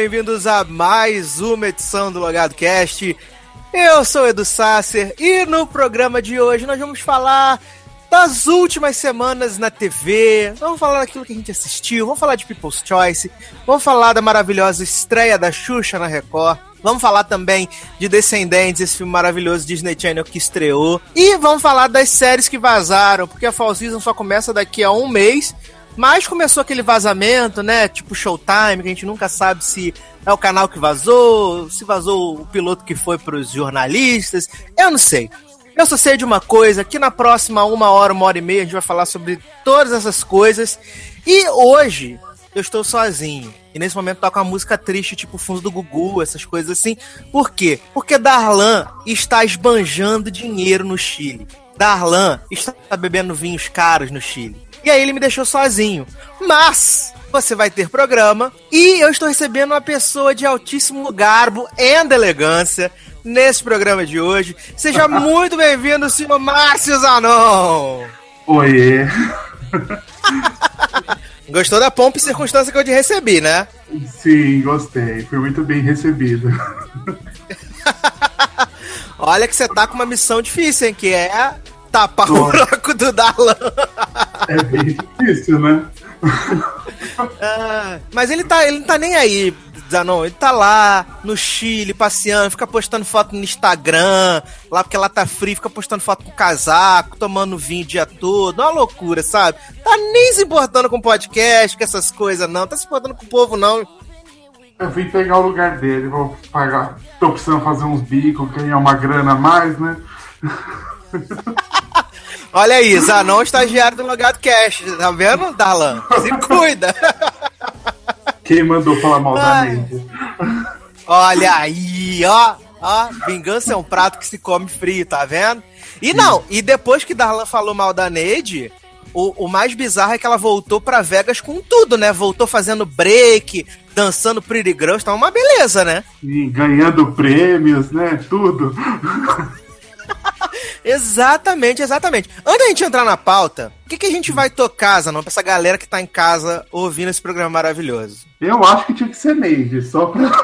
Bem-vindos a mais uma edição do Logado Cast. Eu sou Edu Sasser e no programa de hoje nós vamos falar das últimas semanas na TV. Vamos falar daquilo que a gente assistiu, vamos falar de People's Choice, vamos falar da maravilhosa estreia da Xuxa na Record. Vamos falar também de Descendentes, esse filme maravilhoso Disney Channel que estreou. E vamos falar das séries que vazaram, porque a Fall Season só começa daqui a um mês. Mas começou aquele vazamento, né? Tipo Showtime, que a gente nunca sabe se é o canal que vazou, se vazou o piloto que foi para os jornalistas. Eu não sei. Eu só sei de uma coisa, que na próxima uma hora, uma hora e meia, a gente vai falar sobre todas essas coisas. E hoje eu estou sozinho. E nesse momento toca uma música triste, tipo fundo do Gugu, essas coisas assim. Por quê? Porque Darlan está esbanjando dinheiro no Chile. Darlan está bebendo vinhos caros no Chile. E aí ele me deixou sozinho. Mas você vai ter programa e eu estou recebendo uma pessoa de altíssimo garbo e elegância nesse programa de hoje. Seja muito bem-vindo, senhor Márcio Zanon. Oiê. Gostou da pompa e circunstância que eu te recebi, né? Sim, gostei. Fui muito bem recebido. Olha que você tá com uma missão difícil, hein? Que é tapar o buraco do Darlan. É bem difícil, né? ah, mas ele tá, ele não tá nem aí, Zanon. Ele tá lá no Chile, passeando, fica postando foto no Instagram, lá porque lá tá frio, fica postando foto com casaco, tomando vinho o dia todo. Uma loucura, sabe? Tá nem se importando com podcast, com essas coisas, não. Tá se importando com o povo, não. Eu vim pegar o lugar dele, vou pagar. Tô precisando fazer uns bicos, ganhar uma grana a mais, né? Olha aí, Zanon, estagiário do Logado Cash. Tá vendo, Darlan? Se cuida. Quem mandou falar mal da Neide? Olha aí, ó. Ó, vingança é um prato que se come frio, tá vendo? E não, e depois que Darlan falou mal da Neide, o, o, mais bizarro é que ela voltou pra Vegas com tudo, né? Voltou fazendo break, dançando Pretty Girls, tá uma beleza, né? E ganhando prêmios, né? Tudo. exatamente, exatamente. Antes da gente entrar na pauta, o que, que a gente vai tocar, Zanon, pra essa galera que tá em casa ouvindo esse programa maravilhoso? Eu acho que tinha que ser Neide, só pra.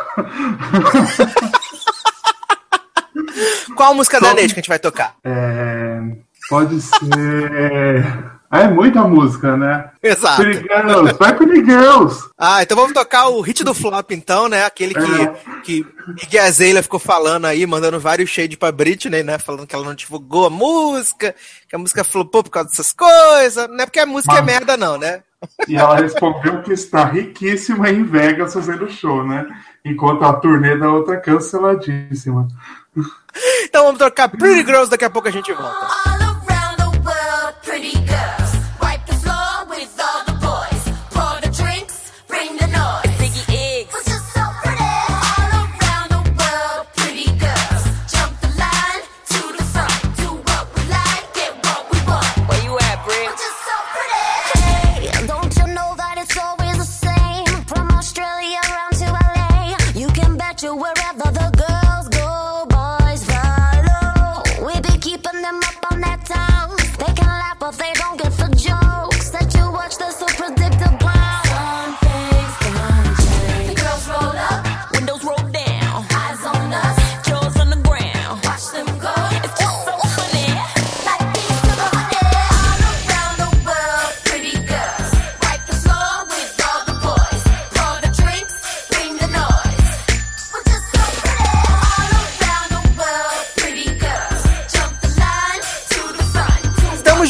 Qual música só... da Neide que a gente vai tocar? É. Pode ser. É muita música, né? Exato. Pretty Girls, vai Pretty Girls. Ah, então vamos tocar o hit do flop, então, né? Aquele que, é. que Iggy ficou falando aí, mandando vários shades pra Britney, né? Falando que ela não divulgou a música, que a música flopou por causa dessas coisas. Não é porque a música é Mas... é merda, não, né? E ela respondeu que está riquíssima em Vegas fazendo show, né? Enquanto a turnê da outra canceladíssima. Então vamos trocar Pretty Girls, daqui a pouco a gente volta.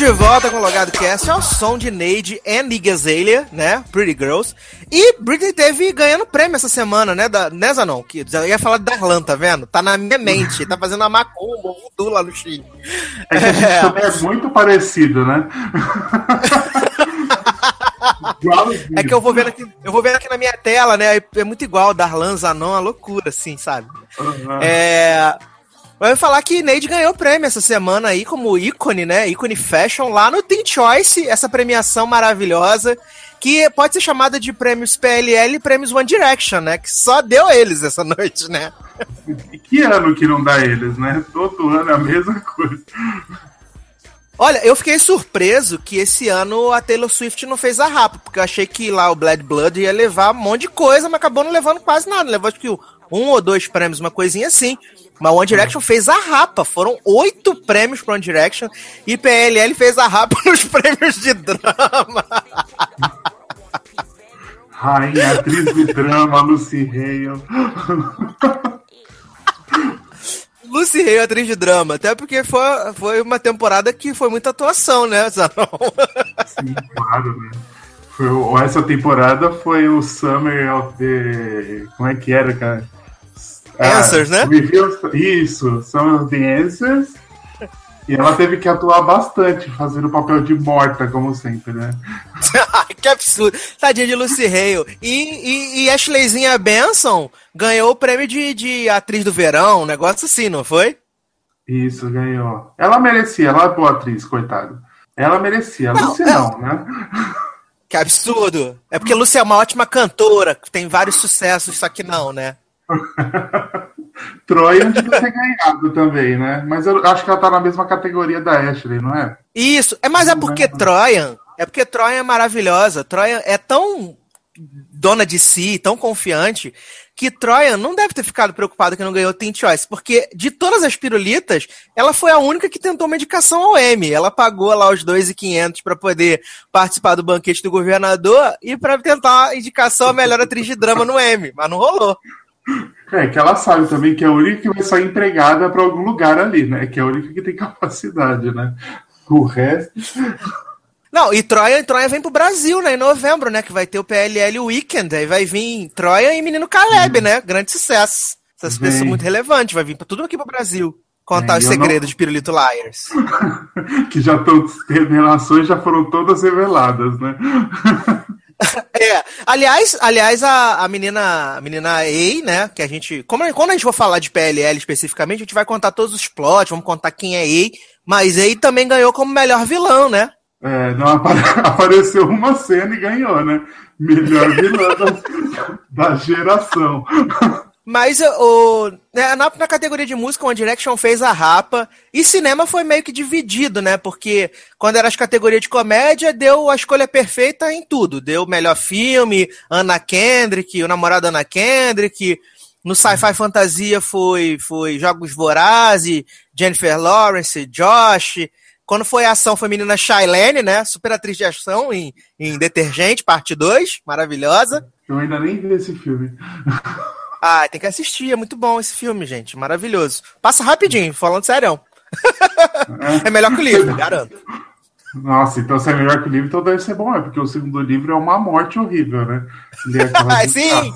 De volta com o Logado Cast ao som de Neide e Iggy né? Pretty Girls. E Britney teve ganhando prêmio essa semana, né? Da, né, Zanon? Que eu ia falar de Darlan, tá vendo? Tá na minha mente. Tá fazendo a macumba, o voodoo lá no Chile. É que a gente é. é muito parecido, né? é que eu vou vendo aqui, eu vou vendo aqui na minha tela, né? É muito igual Darlan, Zanon, a loucura, assim, sabe? Uhum. É. Vai falar que Neide ganhou prêmio essa semana aí como ícone, né? Ícone fashion lá no Teen Choice, essa premiação maravilhosa que pode ser chamada de prêmios PLL e prêmios One Direction, né? Que só deu eles essa noite, né? Que ano que não dá eles, né? Todo ano é a mesma coisa. Olha, eu fiquei surpreso que esse ano a Taylor Swift não fez a rapa, porque eu achei que lá o Blood Blood ia levar um monte de coisa, mas acabou não levando quase nada. Levou acho que um ou dois prêmios, uma coisinha assim. Mas One Direction fez a rapa. Foram oito prêmios para One Direction e PLL fez a rapa nos prêmios de drama. Rainha, atriz de drama, Lucy Hale. Lucy Hale, atriz de drama. Até porque foi, foi uma temporada que foi muita atuação, né, Zanon? Sim, claro, né? Foi, essa temporada foi o Summer of the. Como é que era, cara? Answers, ah, né? Isso, Summer of the Answers. E ela teve que atuar bastante, fazendo o papel de morta, como sempre, né? que absurdo. Tadinha de Lucy Hale. E, e, e Ashleyzinha Benson ganhou o prêmio de, de atriz do verão, um negócio assim, não foi? Isso, ganhou. Ela merecia, ela é boa atriz, coitada. Ela merecia, a Lucy não, não né? Que absurdo. É porque a Lucy é uma ótima cantora, tem vários sucessos, só que não, né? Troia devia ter ganhado também, né? Mas eu acho que ela tá na mesma categoria da Ashley, não é? Isso, é, mas é porque Troia. É porque Troia é maravilhosa. Troia é tão dona de si, tão confiante, que Troia não deve ter ficado preocupada que não ganhou Teen Choice, porque de todas as pirulitas, ela foi a única que tentou medicação ao M. Ela pagou lá os 2.500 para poder participar do banquete do governador e para tentar a indicação a melhor atriz de drama no M, mas não rolou. É, que ela sabe também que é a única que vai sair empregada para algum lugar ali, né? Que é a única que tem capacidade, né? O resto. Não, e Troia, Troia vem pro Brasil, né? Em novembro, né? Que vai ter o PLL Weekend. Aí vai vir Troia e Menino Caleb, hum. né? Grande sucesso. Essas pessoas muito relevantes. Vai vir pra tudo aqui pro Brasil. Contar é, os segredos não... de Pirulito Liars. que já estão. Revelações já foram todas reveladas, né? é, aliás, aliás a, a menina, a menina A, né, que a gente, como quando a gente for falar de PLL especificamente, a gente vai contar todos os plots, vamos contar quem é A, mas A também ganhou como melhor vilão, né? É, não apare apareceu uma cena e ganhou, né? Melhor vilã da, da geração. Mas o, né, na, na, categoria de música, One Direction fez a rapa. E cinema foi meio que dividido, né? Porque quando era as categorias de comédia, deu a escolha perfeita em tudo. Deu melhor filme, Anna Kendrick, o namorado Anna Kendrick. No sci-fi fantasia foi, foi Jogos Vorazes, Jennifer Lawrence, Josh. Quando foi ação feminina, Shailene, né? Super atriz de ação em, em Detergente, parte 2. Maravilhosa. Eu ainda nem vi esse filme. Ah, tem que assistir, é muito bom esse filme, gente. Maravilhoso. Passa rapidinho, falando sério. É. melhor que o livro, garanto. Nossa, então se é melhor que o livro, então deve ser bom, é porque o segundo livro é uma morte horrível, né? Sim!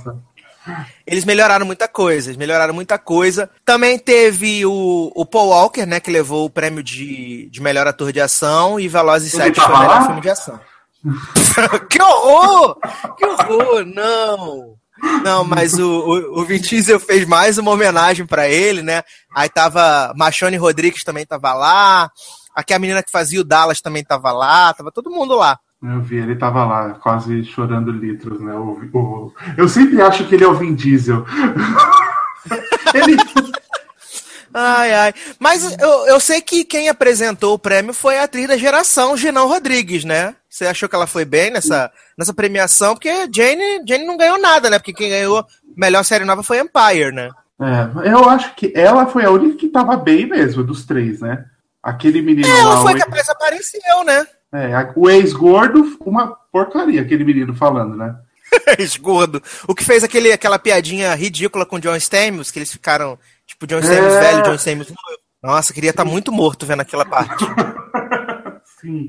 Eles melhoraram muita coisa, eles melhoraram muita coisa. Também teve o, o Paul Walker, né, que levou o prêmio de, de melhor ator de ação, e Velozes e Sete foi o melhor filme de ação. que horror! Que horror! Não! Não, mas o, o, o Vin Diesel fez mais uma homenagem para ele, né? Aí tava Machone Rodrigues também tava lá. Aqui a menina que fazia o Dallas também tava lá, tava todo mundo lá. Eu vi, ele tava lá, quase chorando litros, né? O, o... Eu sempre acho que ele é o Vin Diesel. ele, Ai, ai. Mas eu, eu sei que quem apresentou o prêmio foi a atriz da geração, Ginão Rodrigues, né? Você achou que ela foi bem nessa, nessa premiação? Porque Jane, Jane não ganhou nada, né? Porque quem ganhou melhor série nova foi Empire, né? É, eu acho que ela foi a única que tava bem mesmo, dos três, né? Aquele menino é, ela lá. foi que ex... apareceu, né? É, o ex-gordo, uma porcaria, aquele menino falando, né? ex-gordo. O que fez aquele, aquela piadinha ridícula com o John Stamos, que eles ficaram Tipo, John Stamos é... velho, John Stamos Nossa, queria estar tá muito morto vendo aquela parte. Sim.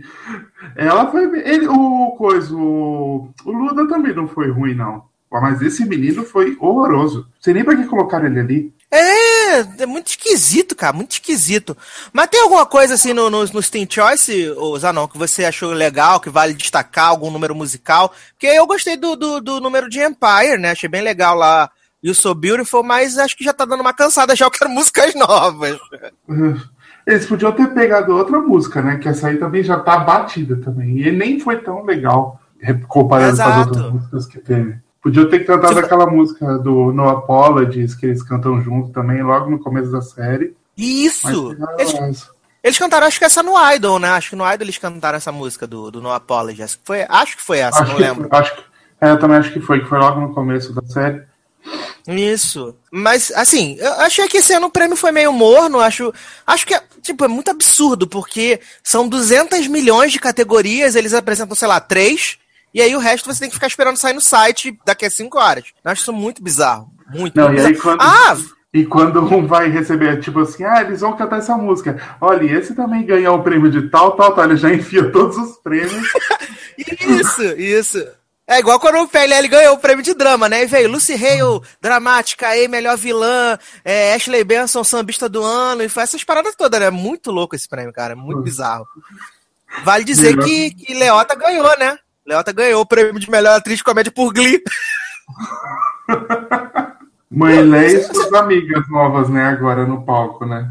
Ela foi. Ele, o coisa. O, o Luda também não foi ruim, não. Mas esse menino foi horroroso. Não sei nem pra que colocaram ele ali. É, é muito esquisito, cara, muito esquisito. Mas tem alguma coisa assim no, no, no Steam Choice, Zanon, que você achou legal, que vale destacar, algum número musical? Porque eu gostei do, do, do número de Empire, né? Achei bem legal lá You So Beautiful, mas acho que já tá dando uma cansada, já eu quero músicas novas. Eles podiam ter pegado outra música, né? Que essa aí também já tá batida também. E nem foi tão legal comparado Exato. com as outras músicas que teve. Podiam ter cantado tipo... aquela música do No Apologies, que eles cantam junto também, logo no começo da série. Isso! Eles, Eles cantaram, acho que essa no Idol, né? Acho que no Idol eles cantaram essa música do, do No que foi, acho que foi essa, acho não que, lembro. Acho que, é, eu também acho que foi, que foi logo no começo da série. Isso. Mas, assim, eu achei que esse ano o prêmio foi meio morno. Acho, acho que é, tipo, é muito absurdo, porque são 200 milhões de categorias, eles apresentam, sei lá, três, e aí o resto você tem que ficar esperando sair no site daqui a cinco horas. Eu acho isso muito bizarro. Muito, Não, muito e aí bizarro. quando- Ah! E quando um vai receber, tipo assim, ah, eles vão cantar essa música. Olha, e esse também ganhou o prêmio de tal, tal, tal. Ele já enfia todos os prêmios. Isso, isso. É igual quando o PLL ganhou o prêmio de drama, né? E veio Lucy Hale, dramática, aí, melhor vilã, é, Ashley Benson, sambista do ano, e foi essas paradas todas, né? Muito louco esse prêmio, cara, muito bizarro. Vale dizer que, que Leota ganhou, né? Leota ganhou o prêmio de melhor atriz de comédia por Glee. Mãe Leia e suas amigas novas, né, agora no palco, né?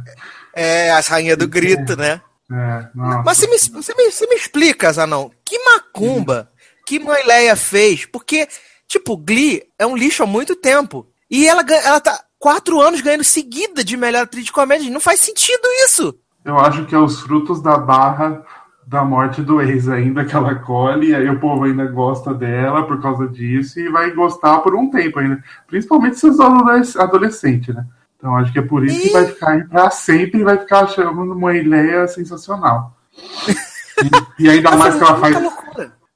É, as rainhas do grito, né? É, nossa. Mas você me, você, me, você me explica, Zanão, que macumba que Mãe Leia fez? Porque, tipo, Glee é um lixo há muito tempo. E ela, ela tá quatro anos ganhando seguida de melhor atriz de comédia. Não faz sentido isso. Eu acho que é os frutos da barra da morte do ex ainda que ela colhe, e aí o povo ainda gosta dela por causa disso e vai gostar por um tempo ainda. Principalmente se os adolesc- adolescentes, né? Então acho que é por isso que E- vai ficar aí pra sempre e vai ficar achando uma ideia sensacional. E, e ainda mais que ela faz.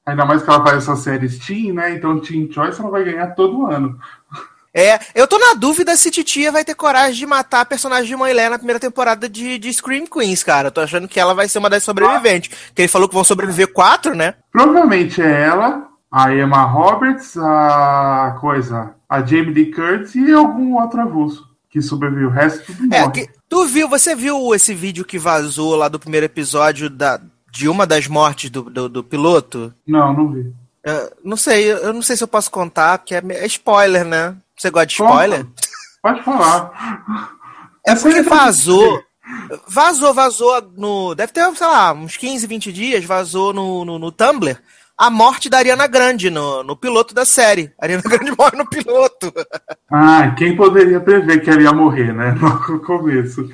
Ainda mais que ela faz essas séries Teen, né? Então Teen Choice ela vai ganhar todo ano. É, eu tô na dúvida se Titia vai ter coragem de matar a personagem de Mãe Leia na primeira temporada de, de Scream Queens, cara. Eu tô achando que ela vai ser uma das sobreviventes. Que ele falou que vão sobreviver quatro, né? Provavelmente é ela, a Emma Roberts, a coisa, a Jamie Lee Curtis e algum outro avulso que sobreviveu. O resto tudo É, morre. que, tu viu, você viu esse vídeo que vazou lá do primeiro episódio da, de uma das mortes do, do, do piloto? Não, não vi. Eu não sei, eu não sei se eu posso contar, porque é, é spoiler, né? Você gosta de spoiler? Pode falar. É porque vazou. Vazou, vazou no. Deve ter, sei lá, uns 15, 20 dias, vazou no, no, no Tumblr a morte da Ariana Grande no, no piloto da série. A Ariana Grande morre no piloto. Ah, quem poderia prever que ela ia morrer, né? No começo.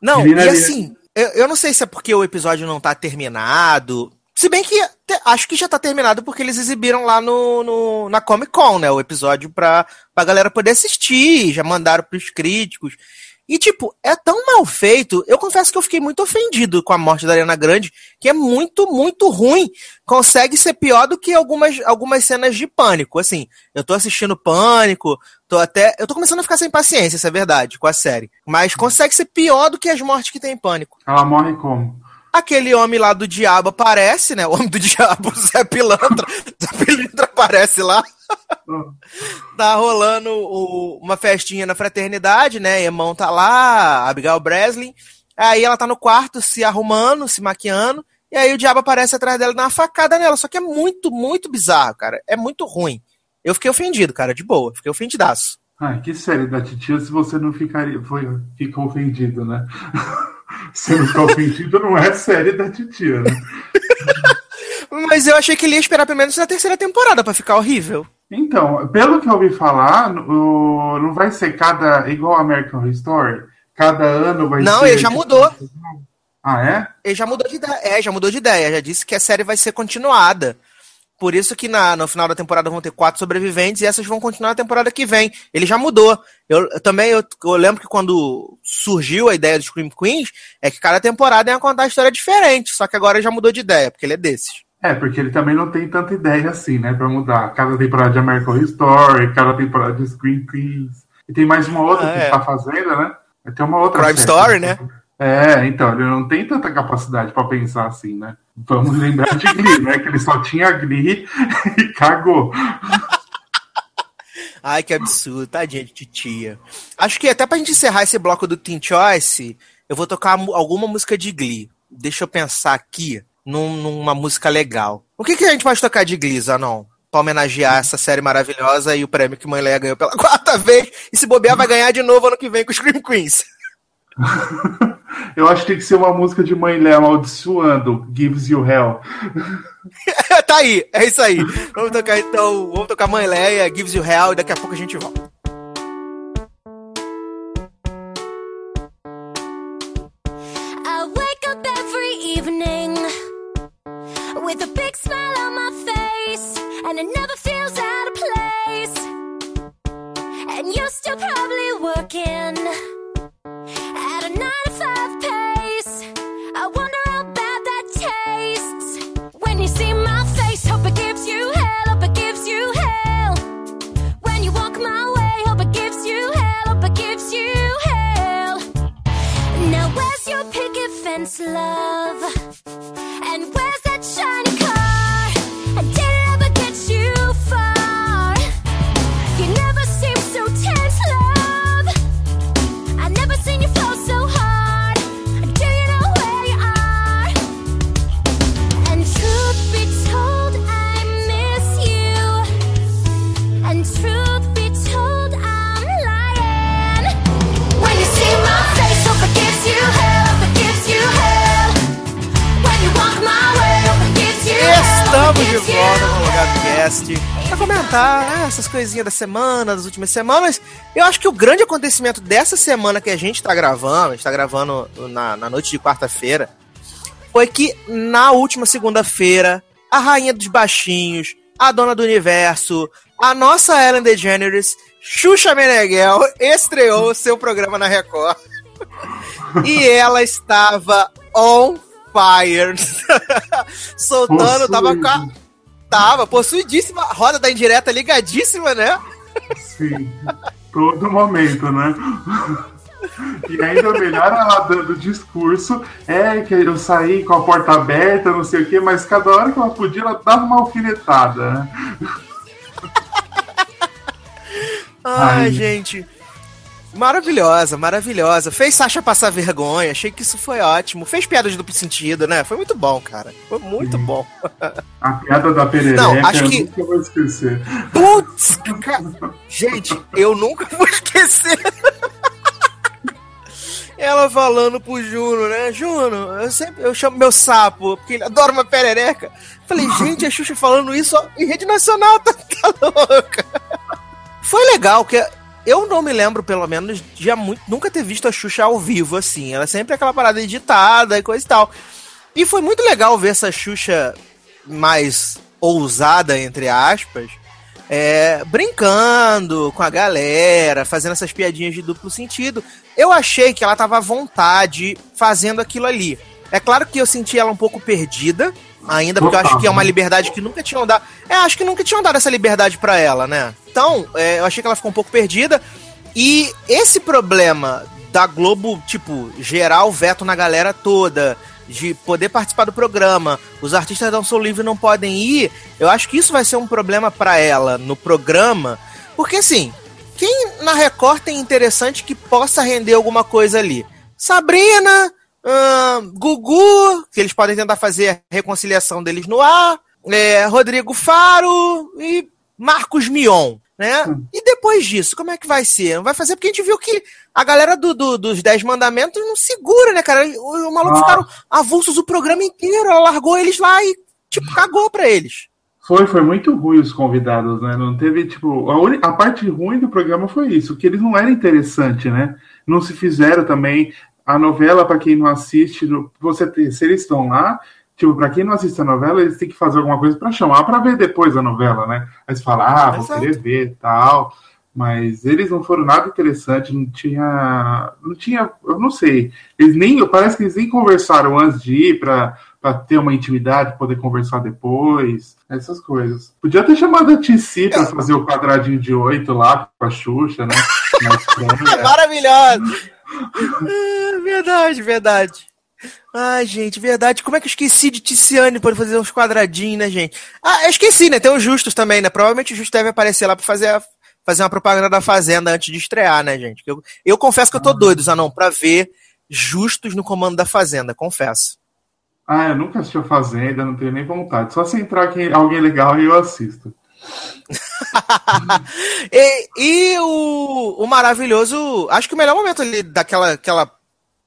Não, e ali- assim, eu, eu não sei se é porque o episódio não tá terminado. Se bem que acho que já tá terminado porque eles exibiram lá no, no- na Comic Con, né? O episódio pra, pra galera poder assistir, já mandaram pros críticos. E, tipo, é tão mal feito. Eu confesso que eu fiquei muito ofendido com a morte da Ariana Grande, que é muito, muito ruim. Consegue ser pior do que algumas, algumas cenas de pânico. Assim, eu tô assistindo pânico, tô até. Eu tô começando a ficar sem paciência, isso é verdade, com a série. Mas consegue ser pior do que as mortes que tem em pânico. Ela morre como? Aquele homem lá do diabo aparece, né? O homem do diabo, o Zé Pilantra. Zé Pilantra aparece lá. tá rolando o- uma festinha na fraternidade, né? Irmão tá lá, Abigail Breslin. Aí ela tá no quarto se arrumando, se maquiando. E aí o diabo aparece atrás dela e dá uma facada nela. Só que é muito, muito bizarro, cara. É muito ruim. Eu fiquei ofendido, cara, de boa. Fiquei ofendidaço. Ai, que série da titia se você não ficaria, foi, fica ofendido, né? Se não ficar ofendido, não é série da titia, né? Mas eu achei que ele ia esperar pelo menos na terceira temporada pra ficar horrível. Então, pelo que eu ouvi falar, o- não vai ser cada. igual American Horror Story? Cada ano vai Não, ser. ele já mudou. Ah, é? Ele já mudou de ideia. É, já mudou de ideia. Já disse que a série vai ser continuada. Por isso que na, no final da temporada vão ter quatro sobreviventes e essas vão continuar na temporada que vem. Ele já mudou. Eu, eu também eu, eu lembro que quando surgiu a ideia do Scream Queens, é que cada temporada ia contar a história diferente. Só que agora já mudou de ideia, porque ele é desses. É, porque ele também não tem tanta ideia assim, né? Pra mudar. Cada temporada de American Horror Story, cada temporada de Screen Queens. E tem mais uma outra Ah, que é. ele tá fazendo, né? Vai ter uma outra. Crime. Story, né? É, então, ele não tem tanta capacidade pra pensar assim, né? Vamos lembrar de Glee, né? Que ele só tinha Glee e cagou. Ai, que absurdo, tadinha de titia. Acho que até pra gente encerrar esse bloco do Teen Choice, eu vou tocar alguma música de Glee. Deixa eu pensar aqui num- numa música legal. O que, que a gente pode tocar de Glee, Zanon? Pra homenagear essa série maravilhosa e o prêmio que Mãe Leia ganhou pela quarta vez. E se bobear, vai ganhar de novo ano que vem com o Scream Queens. Eu acho que tem que ser uma música de Mãe Léa amaldiçoando, Gives You Hell. tá aí, é isso aí. Vamos tocar então, vamos tocar Mãe Leia, Gives You Hell e daqui a pouco a gente volta. Picket love? And where's Logado Cast pra comentar né, essas coisinhas da semana, das últimas semanas. Eu acho que o grande acontecimento dessa semana que a gente tá gravando, a gente tá gravando na, na noite de quarta-feira, foi que na última segunda-feira, a rainha dos baixinhos, a dona do universo, a nossa Ellen DeGeneres, Xuxa Meneghel, estreou seu programa na Record. e ela estava on fire. Soltando, tava com a, Tava, possuidíssima, roda da indireta ligadíssima, né? Sim, todo momento, né? E ainda melhor ela dando discurso, é que eu saí com a porta aberta, não sei o quê, mas cada hora que ela podia, ela dava uma alfinetada, né? Ai, Ai. gente. Maravilhosa, maravilhosa. Fez Sasha passar vergonha, achei que isso foi ótimo. Fez piada de duplo sentido, né? Foi muito bom, cara. Foi muito Sim. bom. A piada da perereca, Não, acho eu que- nunca vou esquecer. Putz, cara. Gente, eu nunca vou esquecer. Ela falando pro Juno, né? Juno, eu sempre eu chamo meu sapo, porque ele adora uma perereca. Falei, gente, a Xuxa falando isso em rede nacional, tá, tá louca. Foi legal, que eu não me lembro, pelo menos, de muito, nunca ter visto a Xuxa ao vivo, assim. Ela é sempre aquela parada editada e coisa e tal. E foi muito legal ver essa Xuxa mais ousada, entre aspas, é, brincando com a galera, fazendo essas piadinhas de duplo sentido. Eu achei que ela tava à vontade fazendo aquilo ali. É claro que eu senti ela um pouco perdida, ainda, porque eu acho que é uma liberdade que nunca tinham dado. É, acho que nunca tinham dado essa liberdade pra ela, né? Então, é, eu achei que ela ficou um pouco perdida. E esse problema da Globo, tipo, gerar o veto na galera toda, de poder participar do programa, os artistas da Soul Livre não podem ir, eu acho que isso vai ser um problema pra ela no programa, porque assim, quem na Record tem interessante que possa render alguma coisa ali? Sabrina, Gugu, que eles podem tentar fazer a reconciliação deles no ar, é, Rodrigo Faro e Marcos Mion, né? E depois disso, como é que vai ser? Não vai fazer porque a gente viu que a galera do, do- dos Dez Mandamentos não segura, né, cara? O, o maluco Ah. ficaram avulsos o programa inteiro, ela largou eles lá e, tipo, cagou pra eles. Foi, foi muito ruim os convidados, né? Não teve, tipo, a, a parte ruim do programa foi isso, que eles não eram interessantes, né? Não se fizeram também. A novela, para quem não assiste, você ter, se eles estão lá, tipo, para quem não assiste a novela, eles têm que fazer alguma coisa para chamar para ver depois a novela, né? Aí você fala, ah, vou Exato. querer ver tal. Mas eles não foram nada interessante, não tinha. Não tinha. Eu não sei. Eles nem. Parece que eles nem conversaram antes de ir para ter uma intimidade, poder conversar depois. Essas coisas. Podia ter chamado a TC para fazer o quadradinho de oito lá com a Xuxa, né? Na estreia. Maravilhosa! Ah, verdade, verdade. Ai, gente, verdade. Como é que eu esqueci de Ticiane pra fazer uns quadradinhos, né, gente? Ah, eu esqueci, né? Tem o Justus também, né? Provavelmente o Justus deve aparecer lá pra fazer, a- fazer uma propaganda da Fazenda antes de estrear, né, gente? Eu, eu confesso que eu tô doido, Zanon, pra ver Justus no comando da Fazenda, confesso. Ah, eu nunca assisti a Fazenda, não tenho nem vontade. Só se entrar aqui, alguém legal e eu assisto. e e o, o maravilhoso. Acho que o melhor momento ali daquela aquela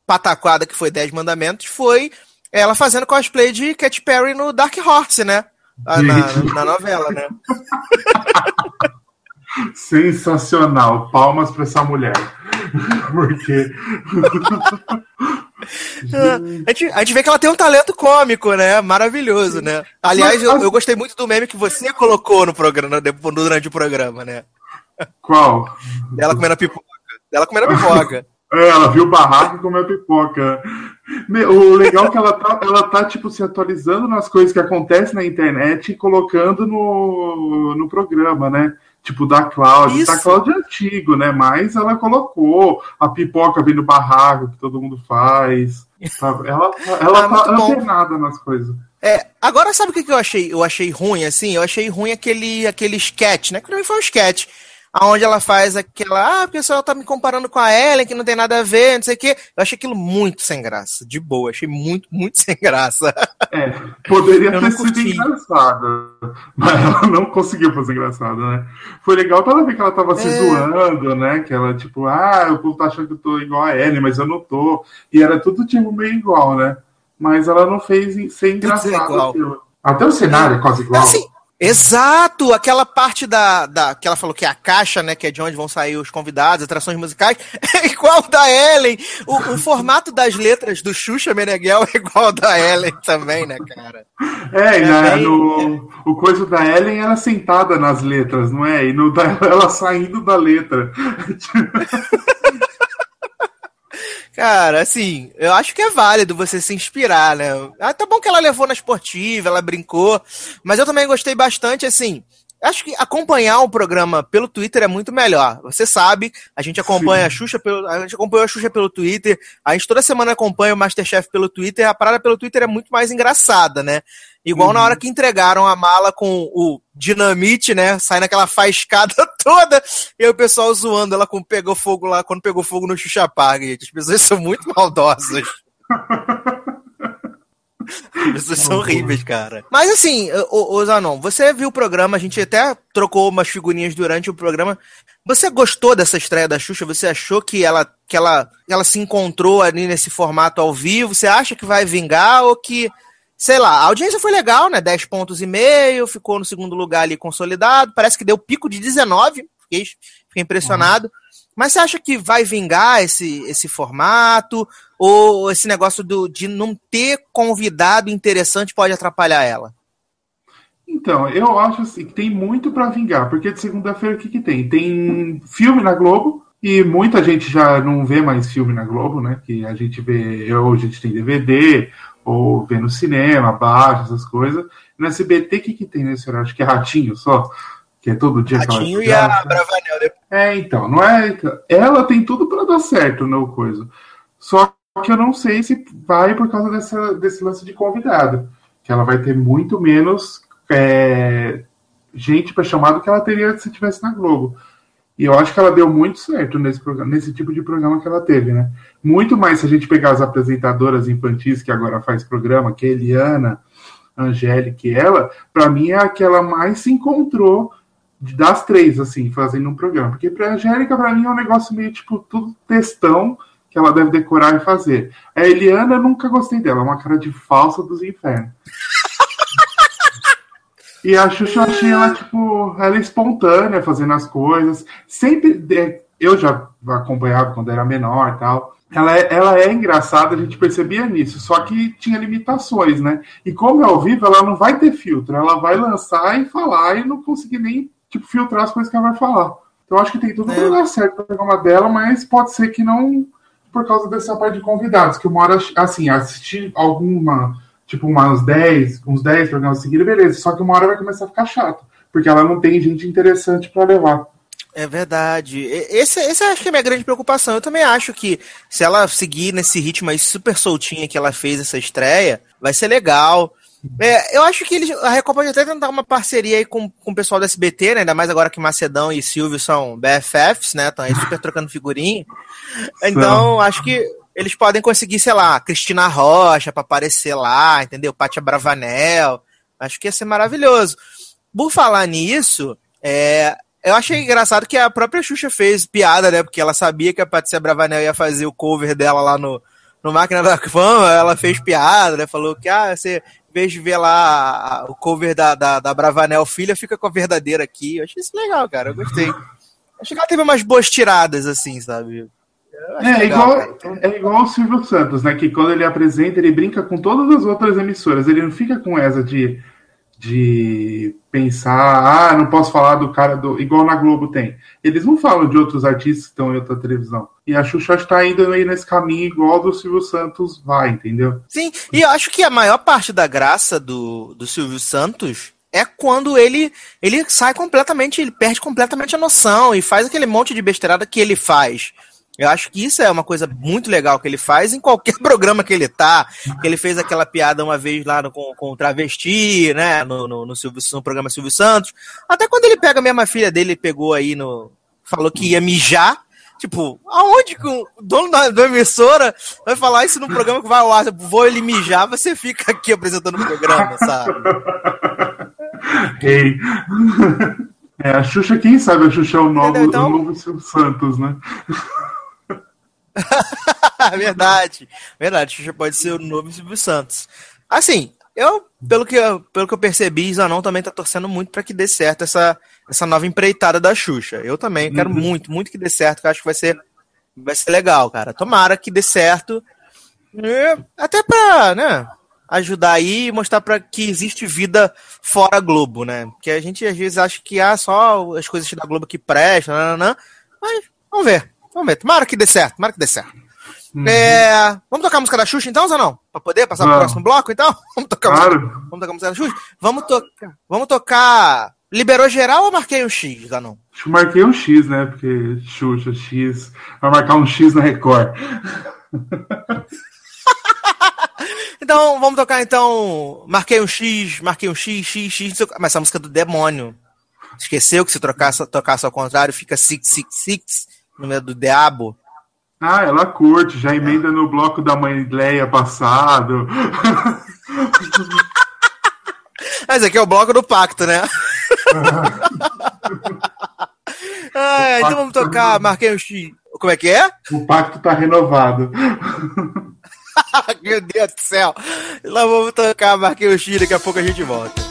pataquada que foi 10 mandamentos foi ela fazendo cosplay de Katy Perry no Dark Horse, né? Ah, Na, na novela, né? Sensacional. Palmas para essa mulher. Porque a, gente, a gente vê que ela tem um talento cômico, né? Maravilhoso, né? Aliás, eu, eu gostei muito do meme que você colocou no programa, durante o programa, né? Qual? Ela comendo a pipoca. Ela comendo pipoca. É, ela viu o barraco e comeu pipoca. O legal é que ela tá, ela tá, tipo, se atualizando nas coisas que acontecem na internet e colocando no, no programa, né? Tipo, da Cláudia. Da Cláudia é antigo, né? Mas ela colocou a pipoca vindo barraco que todo mundo faz. Ela, ela ah, tá antenada nas coisas. É, agora sabe o que, que eu achei? Eu achei ruim, assim? Eu achei ruim aquele, aquele sketch, né? Que não foi um sketch aonde ela faz aquela, ah, o pessoal tá me comparando com a Ellen, que não tem nada a ver, não sei o quê. Eu achei aquilo muito sem graça, de boa, achei muito, muito sem graça. É, poderia ter sido engraçado, mas ela não conseguiu fazer engraçado, né? Foi legal pra ela ver que ela tava é... se zoando, né? Que ela, tipo, ah, o povo tá achando que eu tô igual a Ellen, mas eu não tô. E era tudo tipo meio igual, né? Mas ela não fez ser engraçado. Até o cenário é quase igual. Assim, Exato! Aquela parte da, da. que ela falou que é a caixa, né? Que é de onde vão sair os convidados, atrações musicais, é igual da Ellen. O, o formato das letras do Xuxa Meneghel é igual da Ellen também, né, cara? É, é né, bem... no, o coisa da Ellen era sentada nas letras, não é? E no da, ela saindo da letra. Cara, assim, eu acho que é válido você se inspirar, né? Ah, tá bom que ela levou na esportiva, ela brincou, mas eu também gostei bastante, assim. Acho que acompanhar o programa pelo Twitter é muito melhor. Você sabe, a gente acompanha Sim. a Xuxa pelo, a gente acompanhou a Xuxa pelo Twitter, a gente toda semana acompanha o Masterchef pelo Twitter, a parada pelo Twitter é muito mais engraçada, né? Igual uhum. na hora que entregaram a mala com o dinamite, né? Saindo aquela faiscada toda. E o pessoal zoando ela com pegou fogo lá, quando pegou fogo no Xuxa Park. As pessoas são muito maldosas. As pessoas são horríveis, cara. Mas assim, ô, ô Zanon, você viu o programa, a gente até trocou umas figurinhas durante o programa. Você gostou dessa estreia da Xuxa? Você achou que ela, que ela, ela se encontrou ali nesse formato ao vivo? Você acha que vai vingar ou que sei lá, a audiência foi legal, né? 10 pontos e meio, ficou no segundo lugar ali consolidado. Parece que deu pico de 19, fiquei, fiquei impressionado. Uhum. Mas você acha que vai vingar esse, esse formato? Ou esse negócio do, de não ter convidado interessante pode atrapalhar ela? Então, eu acho assim que tem muito para vingar, porque de segunda-feira o que, que tem? Tem filme na Globo, e muita gente já não vê mais filme na Globo, né? Que a gente vê, hoje a gente tem DVD, ou vê no cinema, baixa, essas coisas. No SBT, o que, que tem nesse horário? Acho que é Ratinho só, que é todo dia. Ratinho e a Bravanel depois. É, então, não é. Ela tem tudo para dar certo no coisa. Só que eu não sei se vai por causa dessa, desse lance de convidado. Que ela vai ter muito menos é, gente para chamar do que ela teria se estivesse na Globo. E eu acho que ela deu muito certo nesse, programa, nesse tipo de programa que ela teve, né? Muito mais se a gente pegar as apresentadoras infantis que agora faz programa, que é Eliana, Angélica e ela, para mim é a que ela mais se encontrou das três, assim, fazendo um programa. Porque pra Angélica, para mim, é um negócio meio tipo tudo textão que ela deve decorar e fazer. A Eliana, eu nunca gostei dela, é uma cara de falsa dos infernos. E a Xuxa, eu achei ela, tipo, ela é espontânea, fazendo as coisas. Sempre, eu já acompanhava quando era menor e tal. Ela é, ela é engraçada, a gente percebia nisso, só que tinha limitações, né? E como é ao vivo, ela não vai ter filtro, ela vai lançar e falar e não conseguir nem, tipo, filtrar as coisas que ela vai falar. Então acho que tem tudo é. para dar certo no programa dela, mas pode ser que não por causa dessa parte de convidados, que uma hora, assim, assistir alguma tipo, umas 10, uns 10 programas seguidos, beleza. Só que uma hora vai começar a ficar chato, porque ela não tem gente interessante para levar. É verdade. Esse, esse acho que é a minha grande preocupação. Eu também acho que se ela seguir nesse ritmo aí super soltinha que ela fez essa estreia, vai ser legal. É, eu acho que eles, a Record pode até tentar uma parceria aí com, com o pessoal do SBT, né? Ainda mais agora que Macedão e Silvio são BFFs, né? Estão aí super trocando figurinha. Então, acho que eles podem conseguir, sei lá, Cristina Rocha para aparecer lá, entendeu? Pátia Bravanel. Acho que ia ser maravilhoso. Por falar nisso, é, eu achei engraçado que a própria Xuxa fez piada, né? Porque ela sabia que a Patrícia Bravanel ia fazer o cover dela lá no, no Máquina da Fama, ela fez piada, né? Falou que, ah, você, em vez de ver lá o cover da, da, da Bravanel filha, fica com a verdadeira aqui. Eu achei isso legal, cara. Eu gostei. Achei que ela teve umas boas tiradas, assim, sabe? É, legal, igual, é igual o Silvio Santos, né? Que quando ele apresenta, ele brinca com todas as outras emissoras. Ele não fica com essa de, de pensar, ah, não posso falar do cara do. Igual na Globo tem. Eles não falam de outros artistas que estão em outra televisão. E a Xuxa está indo aí nesse caminho igual do Silvio Santos vai, entendeu? Sim, e eu acho que a maior parte da graça do, do Silvio Santos é quando ele ele sai completamente, ele perde completamente a noção e faz aquele monte de besteirada que ele faz. Eu acho que isso é uma coisa muito legal que ele faz em qualquer programa que ele tá. Que ele fez aquela piada uma vez lá no, com, com o travesti, né? No, no, no, Silvio, no programa Silvio Santos. Até quando ele pega a mesma filha dele, pegou aí no. Falou que ia mijar. Tipo, aonde que o dono da, da, emissora vai falar isso no programa que vai ao ar? Vou ele mijar, você fica aqui apresentando o programa, sabe? Ei. É, a Xuxa, quem sabe a Xuxa é o novo, então... o novo Silvio Santos, né? verdade, verdade. Xuxa pode ser o novo Silvio Santos. Assim, eu, pelo que, eu, pelo que eu percebi, Zanon também tá torcendo muito para que dê certo essa, essa nova empreitada da Xuxa. Eu também uhum. quero muito, muito que dê certo, que eu acho que vai ser, vai ser legal, cara. Tomara que dê certo. Até pra, né, ajudar aí e mostrar para que existe vida fora Globo, né? Porque a gente às vezes acha que há ah, só as coisas da Globo que prestam, nananã, mas vamos ver. Vamos ver. Tomara que dê certo, tomara que dê certo. Uhum. É, vamos tocar a música da Xuxa então, ou não? Pra poder passar pro próximo bloco, então? Vamos tocar, claro. música, vamos tocar a música da Xuxa? Vamos tocar. Vamos tocar. Liberou geral ou marquei um X, Zanon? Acho que marquei um X, né? Porque Xuxa, X. Vai marcar um X na Record. então, vamos tocar então. Marquei um X, marquei um X, X, X. Mas essa música é do demônio. Esqueceu que se trocar, tocasse ao contrário, fica 666 no meio do diabo. Ah, ela curte, já emenda no bloco da mãe Leia passado. Mas aqui é o bloco do pacto, né? ah, então vamos tocar, marquei um X. Como é que é? O pacto tá renovado. Meu Deus do céu. Lá vamos tocar, marquei um X, daqui a pouco a gente volta.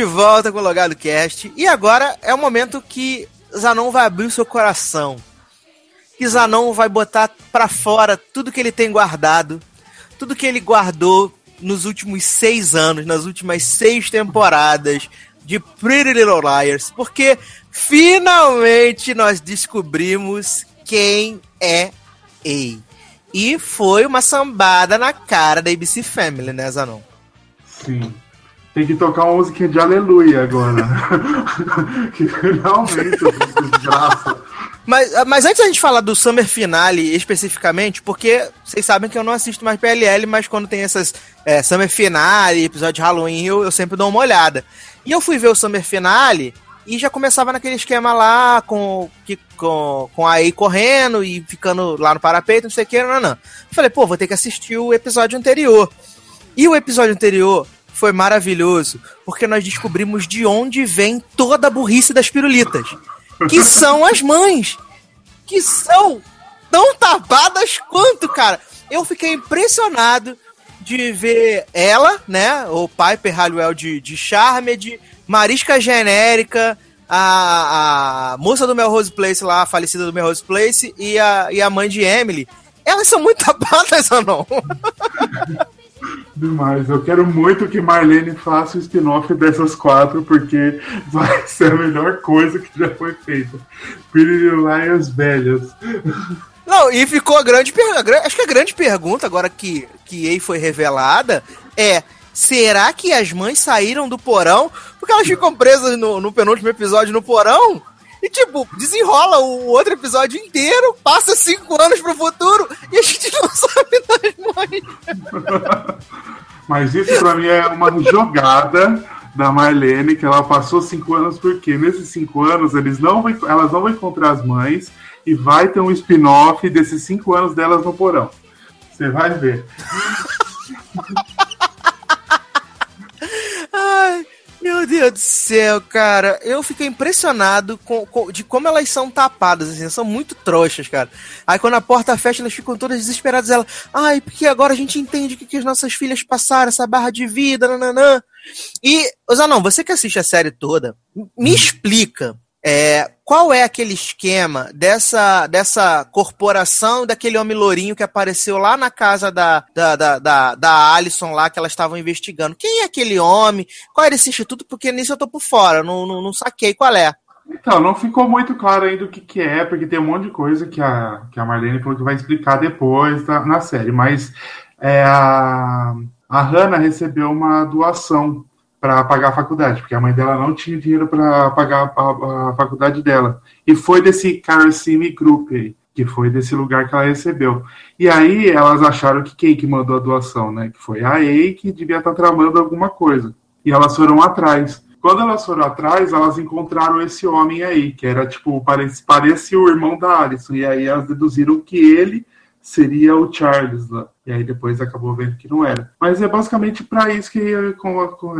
De volta com o Logado Cast. E agora é o momento que Zanon vai abrir o seu coração. Que Zanon vai botar para fora tudo que ele tem guardado. Tudo que ele guardou nos últimos seis anos, nas últimas seis temporadas de Pretty Little Liars. Porque finalmente nós descobrimos quem é A. E foi uma sambada na cara da ABC Family, né, Zanon? Sim. Tem que tocar uma música de aleluia agora. que finalmente, desgraça. Mas, mas antes da gente falar do Summer Finale especificamente, porque vocês sabem que eu não assisto mais PLL, mas quando tem essas é, Summer Finale, episódio de Halloween, eu, eu sempre dou uma olhada. E eu fui ver o Summer Finale e já começava naquele esquema lá, com, que, com, com a AI correndo e ficando lá no parapeito, não sei o que, não, não. Falei, pô, vou ter que assistir o episódio anterior. E o episódio anterior foi maravilhoso, porque nós descobrimos de onde vem toda a burrice das pirulitas. Que são as mães. Que são tão tapadas quanto, cara. Eu fiquei impressionado de ver ela, né? O Piper Halliwell de, de Charmed, Marisca Genérica, a, a moça do Melrose Place lá, a falecida do Melrose Place, e a, e a mãe de Emily. Elas são muito tapadas ou não? Demais. Eu quero muito que Marlene faça o spin-off dessas quatro, porque vai ser a melhor coisa que já foi feita. Pretty Liars velhas. Não, e ficou a grande pergunta. Acho que a grande pergunta, agora que, que Ei foi revelada, é: será que as mães saíram do porão? Porque elas ficam presas no, no penúltimo episódio no porão? E, tipo, desenrola o outro episódio inteiro, passa cinco anos pro futuro e a gente não sabe das mães. Mas isso pra mim é uma jogada da Marlene, que ela passou cinco anos, porque nesses cinco anos eles não vão, elas não vão encontrar as mães e vai ter um spin-off desses cinco anos delas no porão. Você vai ver. Ai, meu Deus do céu, cara. Eu fiquei impressionado com, com, de como elas são tapadas, assim, são muito trouxas, cara. Aí quando a porta fecha, elas ficam todas desesperadas. Ela, ai, porque agora a gente entende o que, que as nossas filhas passaram, essa barra de vida, nananã. E, Zanão, você que assiste a série toda, me explica é, qual é aquele esquema dessa, dessa corporação daquele homem lourinho que apareceu lá na casa da, da, da, da, da Alison lá que elas estavam investigando? Quem é aquele homem? Qual era esse instituto? Porque nisso eu tô por fora, não, não, não saquei qual é. Então, não ficou muito claro ainda o que, que é, porque tem um monte de coisa que a, que a Marlene falou que vai explicar depois da, na série, mas é, a, a Hannah recebeu uma doação para pagar a faculdade, porque a mãe dela não tinha dinheiro para pagar a, a, faculdade dela. E foi desse Carcime Group aí, que foi desse lugar que ela recebeu. E aí elas acharam que quem que mandou a doação, né? Que foi a EI que devia estar tá tramando alguma coisa. E elas foram atrás. Quando elas foram atrás, elas encontraram esse homem aí, que era tipo, parecia o irmão da Alison. E aí elas deduziram que ele seria o Charles lá. E aí depois acabou vendo que não era. Mas é basicamente para isso que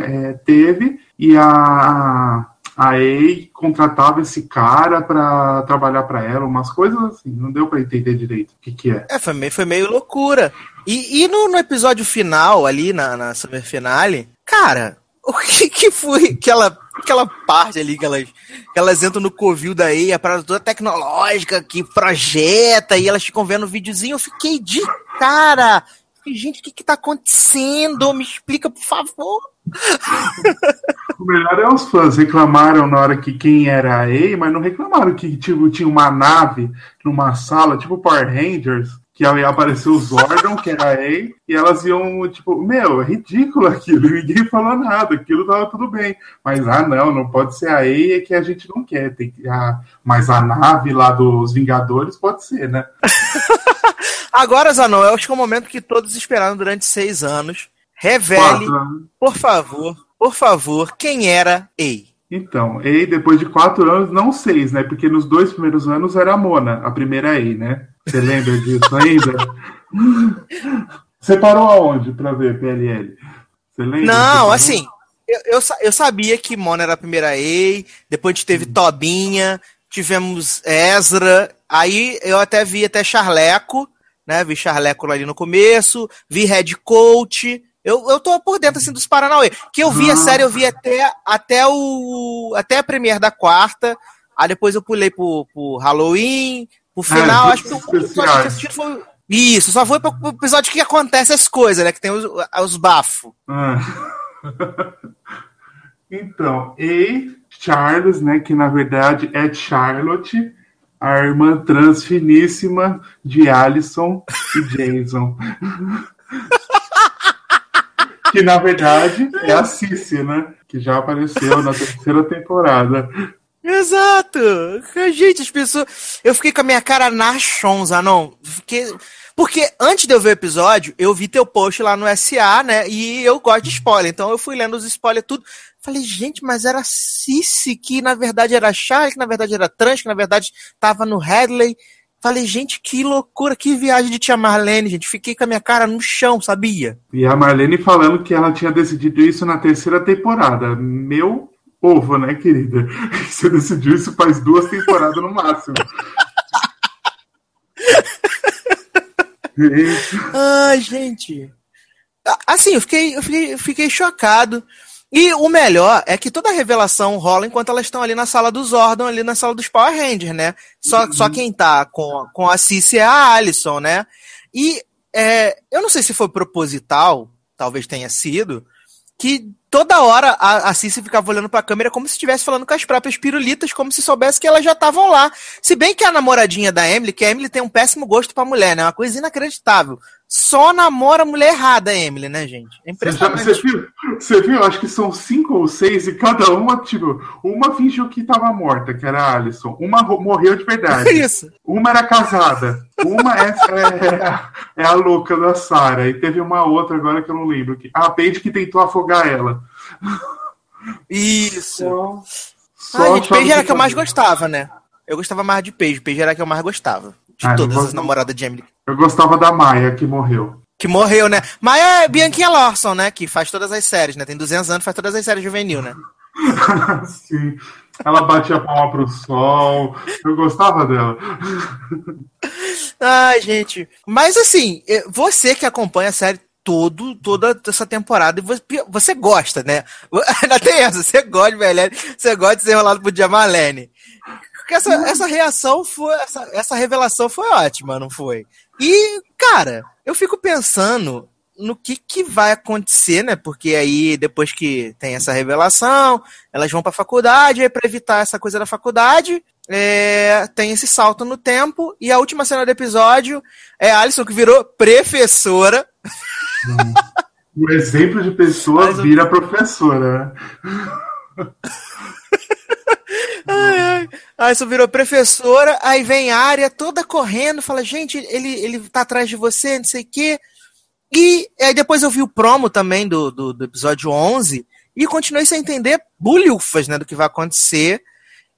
é, teve. E a, a EI contratava esse cara para trabalhar para ela, umas coisas assim. Não deu para entender direito o que, que é. É, foi meio, foi meio loucura. E, e no, no episódio final, ali na, na Summer cara, o que que foi aquela, aquela parte ali que elas, que elas entram no covil da EA, a parada toda tecnológica que projeta e elas ficam vendo o videozinho, eu fiquei de cara. Gente, o que que tá acontecendo? Me explica, por favor. O melhor é os fãs reclamaram na hora que quem era a EA, mas não reclamaram que tipo, tinha uma nave numa sala, tipo Power Rangers, que ia aparecer o Zordon, que era a Ei, e elas iam, tipo, meu, é ridículo aquilo, ninguém falou nada, aquilo tava tudo bem. Mas, ah, não, não pode ser a Ei, é que a gente não quer. Tem que, ah, mas a nave lá dos Vingadores pode ser, né? Agora, Zanon, eu acho que é o momento que todos esperaram durante seis anos. Revele, por favor, por favor, quem era Ei. Então, Ei, depois de quatro anos, não seis, né? Porque nos dois primeiros anos era a Mona, a primeira Ei, né? Você lembra disso ainda? Você parou aonde para ver PLL? Você lembra? Não, assim, eu, eu, eu, sabia que Mona era a primeira EI, depois a gente teve Tobinha, tivemos Ezra, aí eu até vi até Charleco, né? Vi Charleco ali no começo, vi Red Coach. Eu, eu tô por dentro assim dos Paranauê. Que eu vi a série, eu vi até, até o. até a premiere da quarta. Aí depois eu pulei pro, pro Halloween, o final, é, acho que o episódio que assistido foi. Isso, só foi pro episódio que acontece as coisas, né? Que tem os, os bafos. Ah. então, e Charles, né? Que na verdade é Charlotte, a irmã trans finíssima de Alison e Jason. que na verdade é a Cici, né? Que já apareceu na terceira temporada. Exato! Gente, as pessoas. Eu fiquei com a minha cara na chonza, não. Fiquei. Porque antes de eu ver o episódio, eu vi teu post lá no SA, né? E eu gosto de spoiler. Então eu fui lendo os spoilers tudo. Falei, gente, mas era Cici, que na verdade era Charlie, que na verdade era Trans, que na verdade tava no Headley. Falei, gente, que loucura, que viagem de tia Marlene, gente. Fiquei com a minha cara no chão, sabia? E a Marlene falando que ela tinha decidido isso na terceira temporada. Meu ovo, né, querida? Você decidiu isso faz duas temporadas no máximo. Ai, gente. Assim, eu fiquei, eu fiquei, eu fiquei chocado. E o melhor é que toda a revelação rola enquanto elas estão ali na sala dos Zordon, ali na sala dos Power Rangers, né? Só, uhum. só quem tá com, com a Cici é a Alison, né? E é, eu não sei se foi proposital, talvez tenha sido, que toda hora a, a Cici ficava olhando pra câmera como se estivesse falando com as próprias pirulitas, como se soubesse que elas já estavam lá. Se bem que a namoradinha da Emily, que a Emily tem um péssimo gosto pra mulher, né? Uma coisa inacreditável só namora mulher errada, Emily, né, gente? É impressionante. Você viu? Você viu? Acho que são cinco ou seis e cada uma, tipo, uma fingiu que estava morta, que era a Alison. Uma morreu de verdade. Isso. Uma era casada. Uma é, é, é a louca da Sarah. E teve uma outra agora que eu não lembro. Que, a Paige que tentou afogar ela. Isso. Só, só ah, gente, Paige era a que eu mais gostava, né? Eu gostava mais de Paige. Paige era a que eu mais gostava. De ah, todas as namoradas de Emily. Eu gostava da Maia, que morreu. Que morreu, né? Maia é Bianquinha Lawson, né? Que faz todas as séries, né? Tem 200 anos, faz todas as séries juvenil, né? Sim. Ela batia a palma pro sol. Eu gostava dela. Ai, gente. Mas assim, eh, você que acompanha a série todo, toda essa temporada, e você, você gosta, né? Ainda tem essa, você gosta de você gosta de ser enrolado por Jamalene. Porque essa, essa reação foi. Essa, essa revelação foi ótima, não foi? E, cara, eu fico pensando no que, que vai acontecer, né? Porque aí, depois que tem essa revelação, elas vão pra faculdade, aí pra evitar essa coisa da faculdade, é, tem esse salto no tempo, e a última cena do episódio é a Alison que virou professora. O exemplo de pessoa vira professora, né? ai, ai. Aí você virou professora, aí vem a área toda correndo, fala, gente, ele, ele tá atrás de você, não sei o quê. E aí depois eu vi o promo também do, do, do episódio 11 e continuei sem entender bulhufas, né, do que vai acontecer.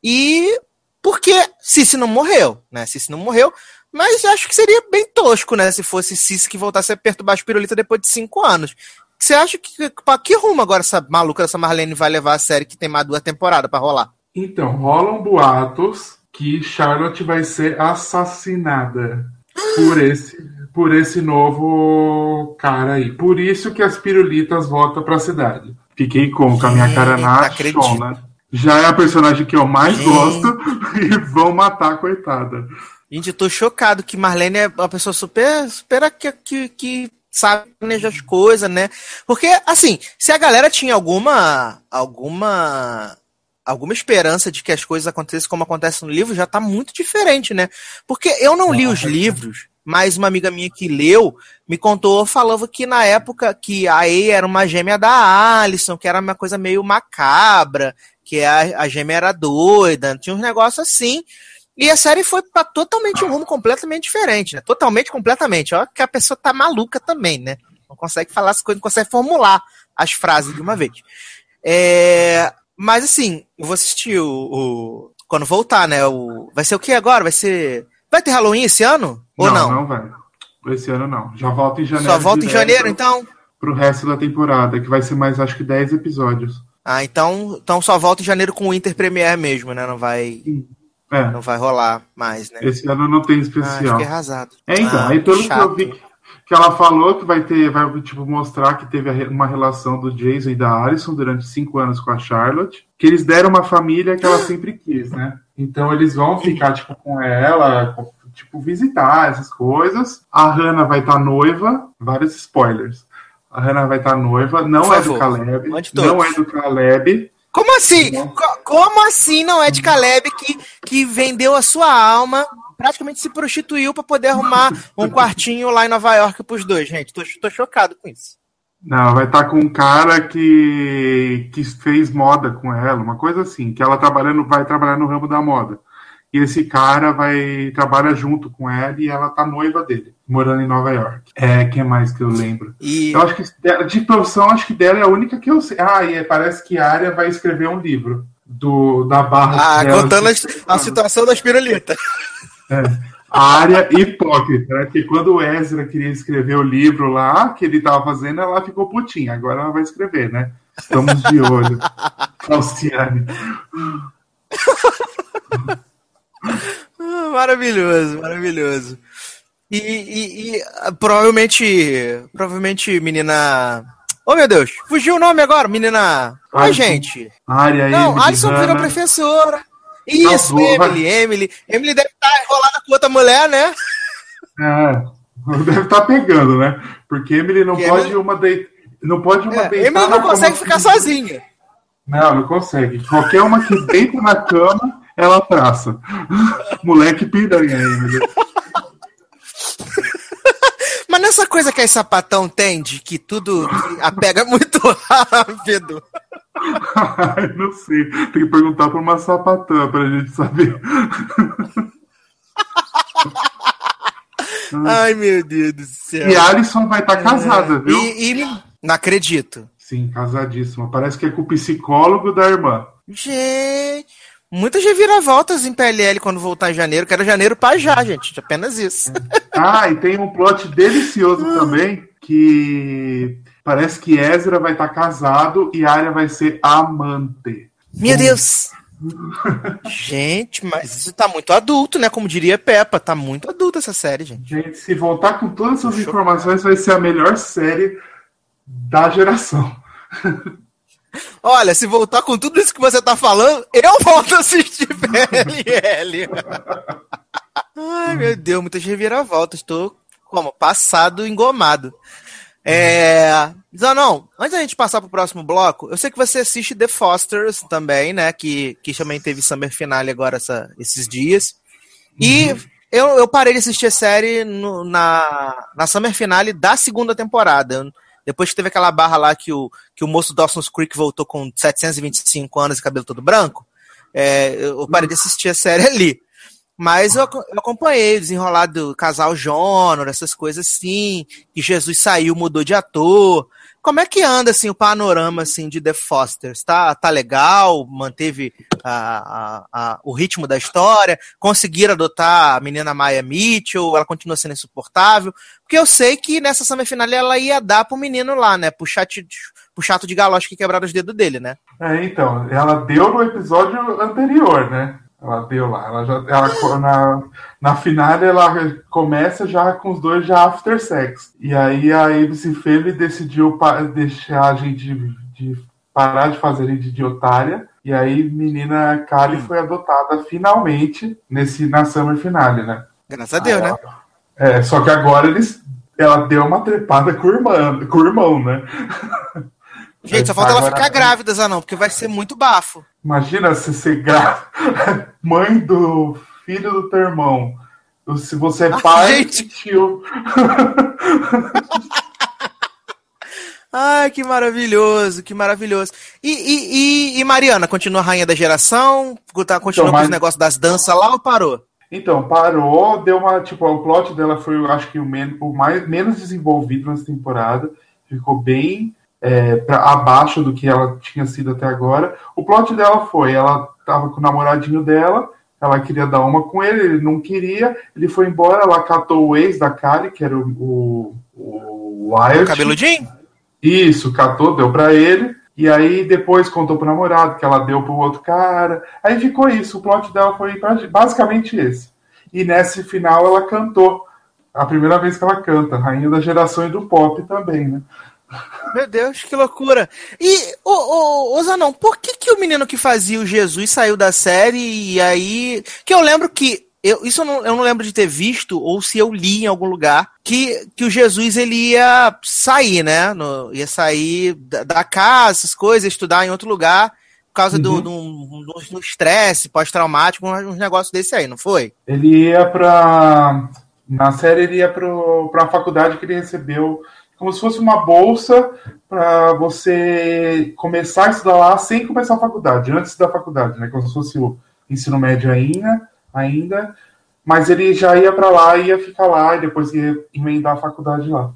E porque Cici não morreu, né? Cici não morreu, mas acho que seria bem tosco, né, se fosse Cici que voltasse a perturbar as pirulitas depois de cinco anos. Você acha que pra que rumo agora essa maluca dessa Marlene vai levar a série que tem mais duas temporadas para rolar? Então, rolam boatos que Charlotte vai ser assassinada por esse, por esse novo cara aí. Por isso que as pirulitas voltam para a cidade. Fiquei com, com a minha cara na chona. Já é a personagem que eu mais Gente. gosto e vão matar a coitada. Gente, eu tô chocado que Marlene é uma pessoa super, super que, que, que sabe planejar as coisas, né? Porque, assim, se a galera tinha alguma alguma alguma esperança de que as coisas acontecessem como acontece no livro, já está muito diferente, né? Porque eu não li os livros, mas uma amiga minha que leu me contou, falava que na época que a E era uma gêmea da Alison, que era uma coisa meio macabra, que a, a gêmea era doida, tinha uns negócios assim. E a série foi para totalmente um rumo completamente diferente, né? Totalmente, completamente. Ó, que a pessoa tá maluca também, né? Não consegue falar as coisas, não consegue formular as frases de uma vez. É, mas assim, eu vou assistir o, o, Quando voltar, né? O, vai ser o que agora? Vai ser. Vai ter Halloween esse ano? Ou não? Não, não vai. Esse ano não. Já volta em janeiro. Só volta em janeiro, então? Pro resto da temporada, que vai ser mais, acho que 10 episódios. Ah, então, então só volta em janeiro com o Inter Premier mesmo, né? Não vai. É. Não vai rolar mais, né? Esse ano não tem especial. Ah, fiquei arrasado. É, então, ah, aí pelo que eu vi que ela falou que vai ter, vai tipo mostrar que teve uma relação do Jason e da Alison durante cinco anos com a Charlotte, que eles deram uma família que ela sempre quis, né? Então eles vão ficar tipo com ela, tipo visitar essas coisas. A Hannah vai estar tá noiva, vários spoilers. A Hannah vai estar tá noiva, não é do Caleb, não é do Caleb. Como assim? Como assim não é de Caleb que, que vendeu a sua alma praticamente se prostituiu para poder arrumar um quartinho lá em Nova York pros dois, gente. Tô, tô chocado com isso. Não, vai estar tá com um cara que, que fez moda com ela, uma coisa assim, que ela trabalhando, vai trabalhar no ramo da moda. E esse cara vai trabalha junto com ela e ela tá noiva dele, morando em Nova York. É, quem mais que eu lembro? E... Eu acho que de profissão, acho que dela é a única que eu sei. Ah, e parece que a área vai escrever um livro do da barra. Ah, contando a, a situação das pirulitas. É. A área hipócrita, né? Que quando o Ezra queria escrever o livro lá, que ele estava fazendo, ela ficou putinha. Agora ela vai escrever, né? Estamos de olho. Falciane. maravilhoso, maravilhoso. E, e, e, provavelmente, provavelmente, menina. Oh meu Deus, fugiu o nome agora, menina. Ai, gente. Área Não, Alisson virou professora. Isso, Emily, Emily. Emily deve estar tá enrolada com outra mulher, né? É, deve estar tá pegando, né? Porque Emily não que pode Emily... uma deitar. Não pode uma é, Emily não consegue ficar sozinha. Não, não consegue. Qualquer uma que deita na cama, ela traça. Moleque piranha, Emily. Mas nessa coisa que a sapatão tem, de que tudo apega muito rápido. Ai, não sei. Tem que perguntar pra uma sapatã pra gente saber. Ai, meu Deus do céu. E a Alison vai estar tá casada, é... viu? E, e, não acredito. Sim, casadíssima. Parece que é com o psicólogo da irmã. Gente, muitas reviravoltas em PLL quando voltar em janeiro. Quero janeiro pra já, gente. Apenas isso. Ah, e tem um plot delicioso também que parece que Ezra vai estar tá casado e Arya vai ser amante. Meu Deus! gente, mas isso tá muito adulto, né? Como diria Peppa, tá muito adulta essa série, gente. Gente, se voltar com todas essas informações, vai ser a melhor série da geração. Olha, se voltar com tudo isso que você tá falando, eu volto a assistir PLL. Ai, meu Deus, muitas reviravoltas. Estou como? Passado engomado. É. Zanon, antes da gente passar pro próximo bloco, eu sei que você assiste The Fosters também, né? Que, que também teve Summer Finale agora essa, esses dias. E uhum. eu, eu parei de assistir a série no, na, na Summer Finale da segunda temporada. Depois que teve aquela barra lá que o, que o moço Dawson's Creek voltou com 725 anos e cabelo todo branco, é, eu parei de assistir a série ali. Mas eu, eu acompanhei o desenrolado do casal Jonor, essas coisas assim, que Jesus saiu, mudou de ator. Como é que anda assim o panorama assim de The Fosters? Tá, tá legal? Manteve a, a, a, o ritmo da história? Conseguiram adotar a menina Maya Mitchell? Ela continua sendo insuportável? Porque eu sei que nessa semifinal ela ia dar pro menino lá, né? Pro, chat, pro chato de galoche que quebraram os dedos dele, né? É, então, ela deu no episódio anterior, né? Ela deu lá. Ela já, ela, na, na final ela começa já com os dois já after sex. E aí a ABC Family decidiu deixar a gente de, de parar de fazer de idiotária. E aí menina Kali foi adotada finalmente nesse, na Summer Finale, né? Graças a Deus, ela, né? É, só que agora eles ela deu uma trepada com o irmão, com o irmão né? Gente, só falta ela ficar grávida, Zanão, porque vai ser muito bafo. Imagina se ser grávida. Mãe do filho do teu irmão. Se você é pai, gente. tio. Ai, que maravilhoso, que maravilhoso. E, e, e, e Mariana, continua rainha da geração? Tá, continua então, com os negócios das danças lá ou parou? Então, parou, deu uma. Tipo, o plot dela foi, eu acho que o, men o mais, menos desenvolvido nessa temporada. Ficou bem é, pra, abaixo do que ela tinha sido até agora. O plot dela foi: ela tava com o namoradinho dela, ela queria dar uma com ele, ele não queria, ele foi embora, ela catou o ex da Kali, que era o, o, o Wyatt. O cabeludinho? Isso, catou, deu para ele. E aí depois contou pro namorado que ela deu pro outro cara. Aí ficou isso. O plot dela foi basicamente esse. E nesse final ela cantou. A primeira vez que ela canta, rainha da geração e do pop também, né? Meu Deus, que loucura. E, ô, ô, ô Zanon, por que, que o menino que fazia o Jesus saiu da série e aí. Que eu lembro que. Eu, isso eu não, eu não lembro de ter visto, ou se eu li em algum lugar, que, que o Jesus ele ia sair, né? No, ia sair da, da casa, essas coisas, estudar em outro lugar, por causa uhum. do, estresse pós-traumático, uns negócios desse aí, não foi? Ele ia pra. Na série ele ia pro, pra faculdade que ele recebeu como se fosse uma bolsa para você começar a estudar lá sem começar a faculdade, antes da faculdade, né? Como se fosse o ensino médio ainda, ainda mas ele já ia para lá, ia ficar lá e depois ia emendar a faculdade lá.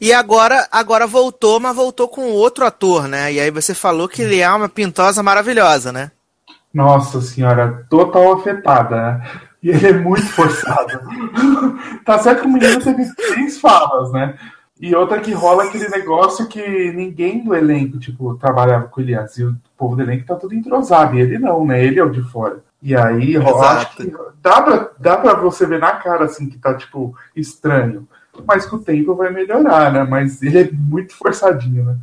E agora, agora voltou, mas voltou com outro ator, né? E aí você falou que ele é uma pintosa maravilhosa, né? Nossa senhora, total afetada, né? E ele é muito forçado. tá certo que o menino teve três falas, né? E outra que rola aquele negócio que ninguém do elenco, tipo, trabalhava com ele. Assim, o povo do elenco tá tudo entrosado. E ele não, né? Ele é o de fora. E aí, rola, acho que dá pra, dá pra você ver na cara, assim, que tá, tipo, estranho. Mas com o tempo vai melhorar, né? Mas ele é muito forçadinho, né?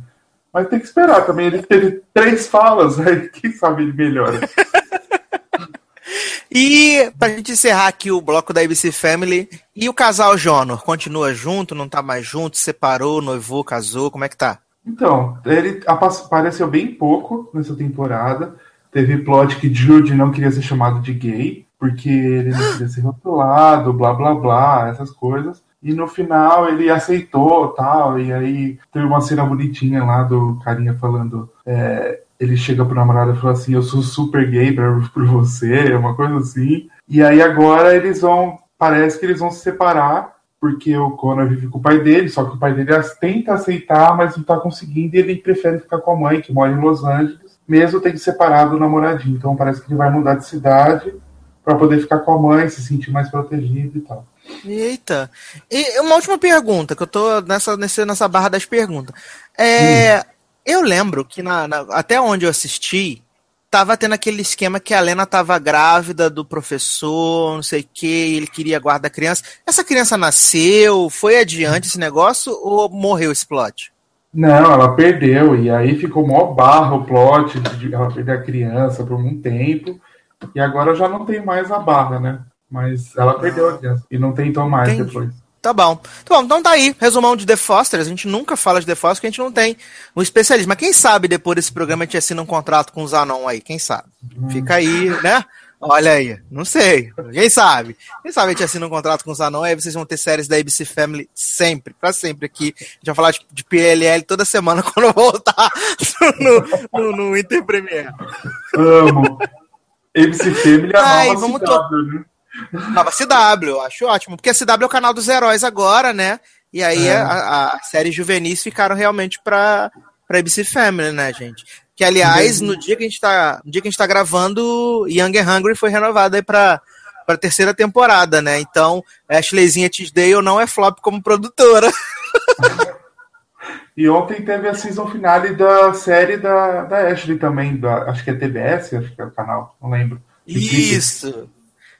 Mas tem que esperar também. Ele teve três falas, aí quem sabe ele melhora. E pra gente encerrar aqui o bloco da ABC Family, e o casal Jonor, continua junto, não tá mais junto, separou, noivou, casou, como é que tá? Então, ele apareceu bem pouco nessa temporada. Teve plot que Jude não queria ser chamado de gay, porque ele não queria ser rotulado, blá blá blá, essas coisas. E no final ele aceitou tal, e aí teve uma cena bonitinha lá do carinha falando. É, ele chega pro namorado e fala assim: Eu sou super gay pra, por você, uma coisa assim. E aí agora eles vão. Parece que eles vão se separar, porque o Connor vive com o pai dele, só que o pai dele tenta aceitar, mas não tá conseguindo, e ele prefere ficar com a mãe, que mora em Los Angeles, mesmo tendo separado o namoradinho. Então parece que ele vai mudar de cidade para poder ficar com a mãe, se sentir mais protegido e tal. Eita. E uma última pergunta, que eu tô nessa, nessa, nessa barra das perguntas. É. Eu lembro que na, na, até onde eu assisti, tava tendo aquele esquema que a Lena tava grávida do professor, não sei o que, ele queria guardar a criança. Essa criança nasceu, foi adiante esse negócio ou morreu esse plot? Não, ela perdeu, e aí ficou mó barra o plot de ela perder a criança por um tempo, e agora já não tem mais a barra, né? Mas ela perdeu a criança, e não tentou mais Entendi. depois. Tá bom. Tá bom, então tá aí, resumão de The Foster. A gente nunca fala de The Foster porque a gente não tem um especialista. Mas quem sabe depois desse programa a gente assina um contrato com o Zanon aí, quem sabe? Fica aí, né? Olha aí, não sei. Quem sabe? Quem sabe a gente assina um contrato com o Zanon, aí vocês vão ter séries da ABC Family sempre, pra sempre aqui. A gente vai falar de, de PLL toda semana quando eu voltar no, no, no Inter Premier. Amo. ABC Family é a Ai, nova vamos cidade, to... né? Nova CW, acho ótimo. Porque a CW é o canal dos heróis agora, né? E aí é. a, a série juvenis ficaram realmente pra, pra ABC Family, né, gente? Que, aliás, no dia que a gente tá, no dia que a gente tá gravando, Young and Hungry foi renovada aí pra, pra terceira temporada, né? Então, Ashleyzinha Tisdale não é flop como produtora. E ontem teve a season finale da série da, da Ashley também, da, acho que é TBS, acho que é o canal, não lembro. Isso!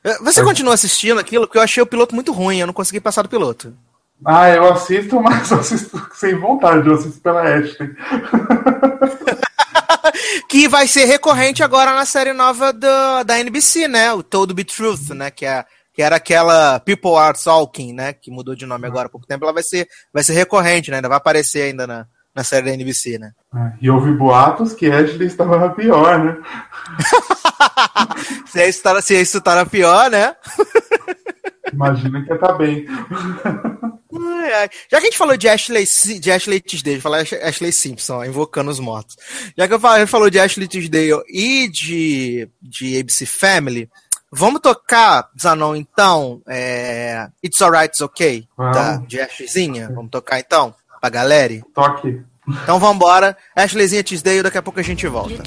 É, você continua assistindo aquilo? Porque eu achei o piloto muito ruim, eu não consegui passar do piloto. Ah, eu assisto, mas eu assisto sem vontade, eu assisto pela Ashley. que vai ser recorrente agora na série nova do, da NBC, né? O Told Be Truth, né? Que, é, que era aquela People Are Talking, né? Que mudou de nome agora há pouco tempo. Ela vai ser, vai ser recorrente, né? Ainda vai aparecer ainda na, na série da NBC, né? É, e houve boatos que Ashley estava pior, né? se, isso tá, se isso tá na pior, né? Imagina que tá bem. Já que a gente falou de Ashley, de Ashley Tisdale, falar Ashley Simpson, ó, invocando os mortos. Já que a gente falou de Ashley Tisdale e de, de ABC Family, vamos tocar, Zanon, então, é, It's Alright, It's Okay, tá? de Ashleyzinha? Vamos tocar então, pra galera? Toque. Então vambora, Ashleyzinha Tisdale, daqui a pouco a gente volta.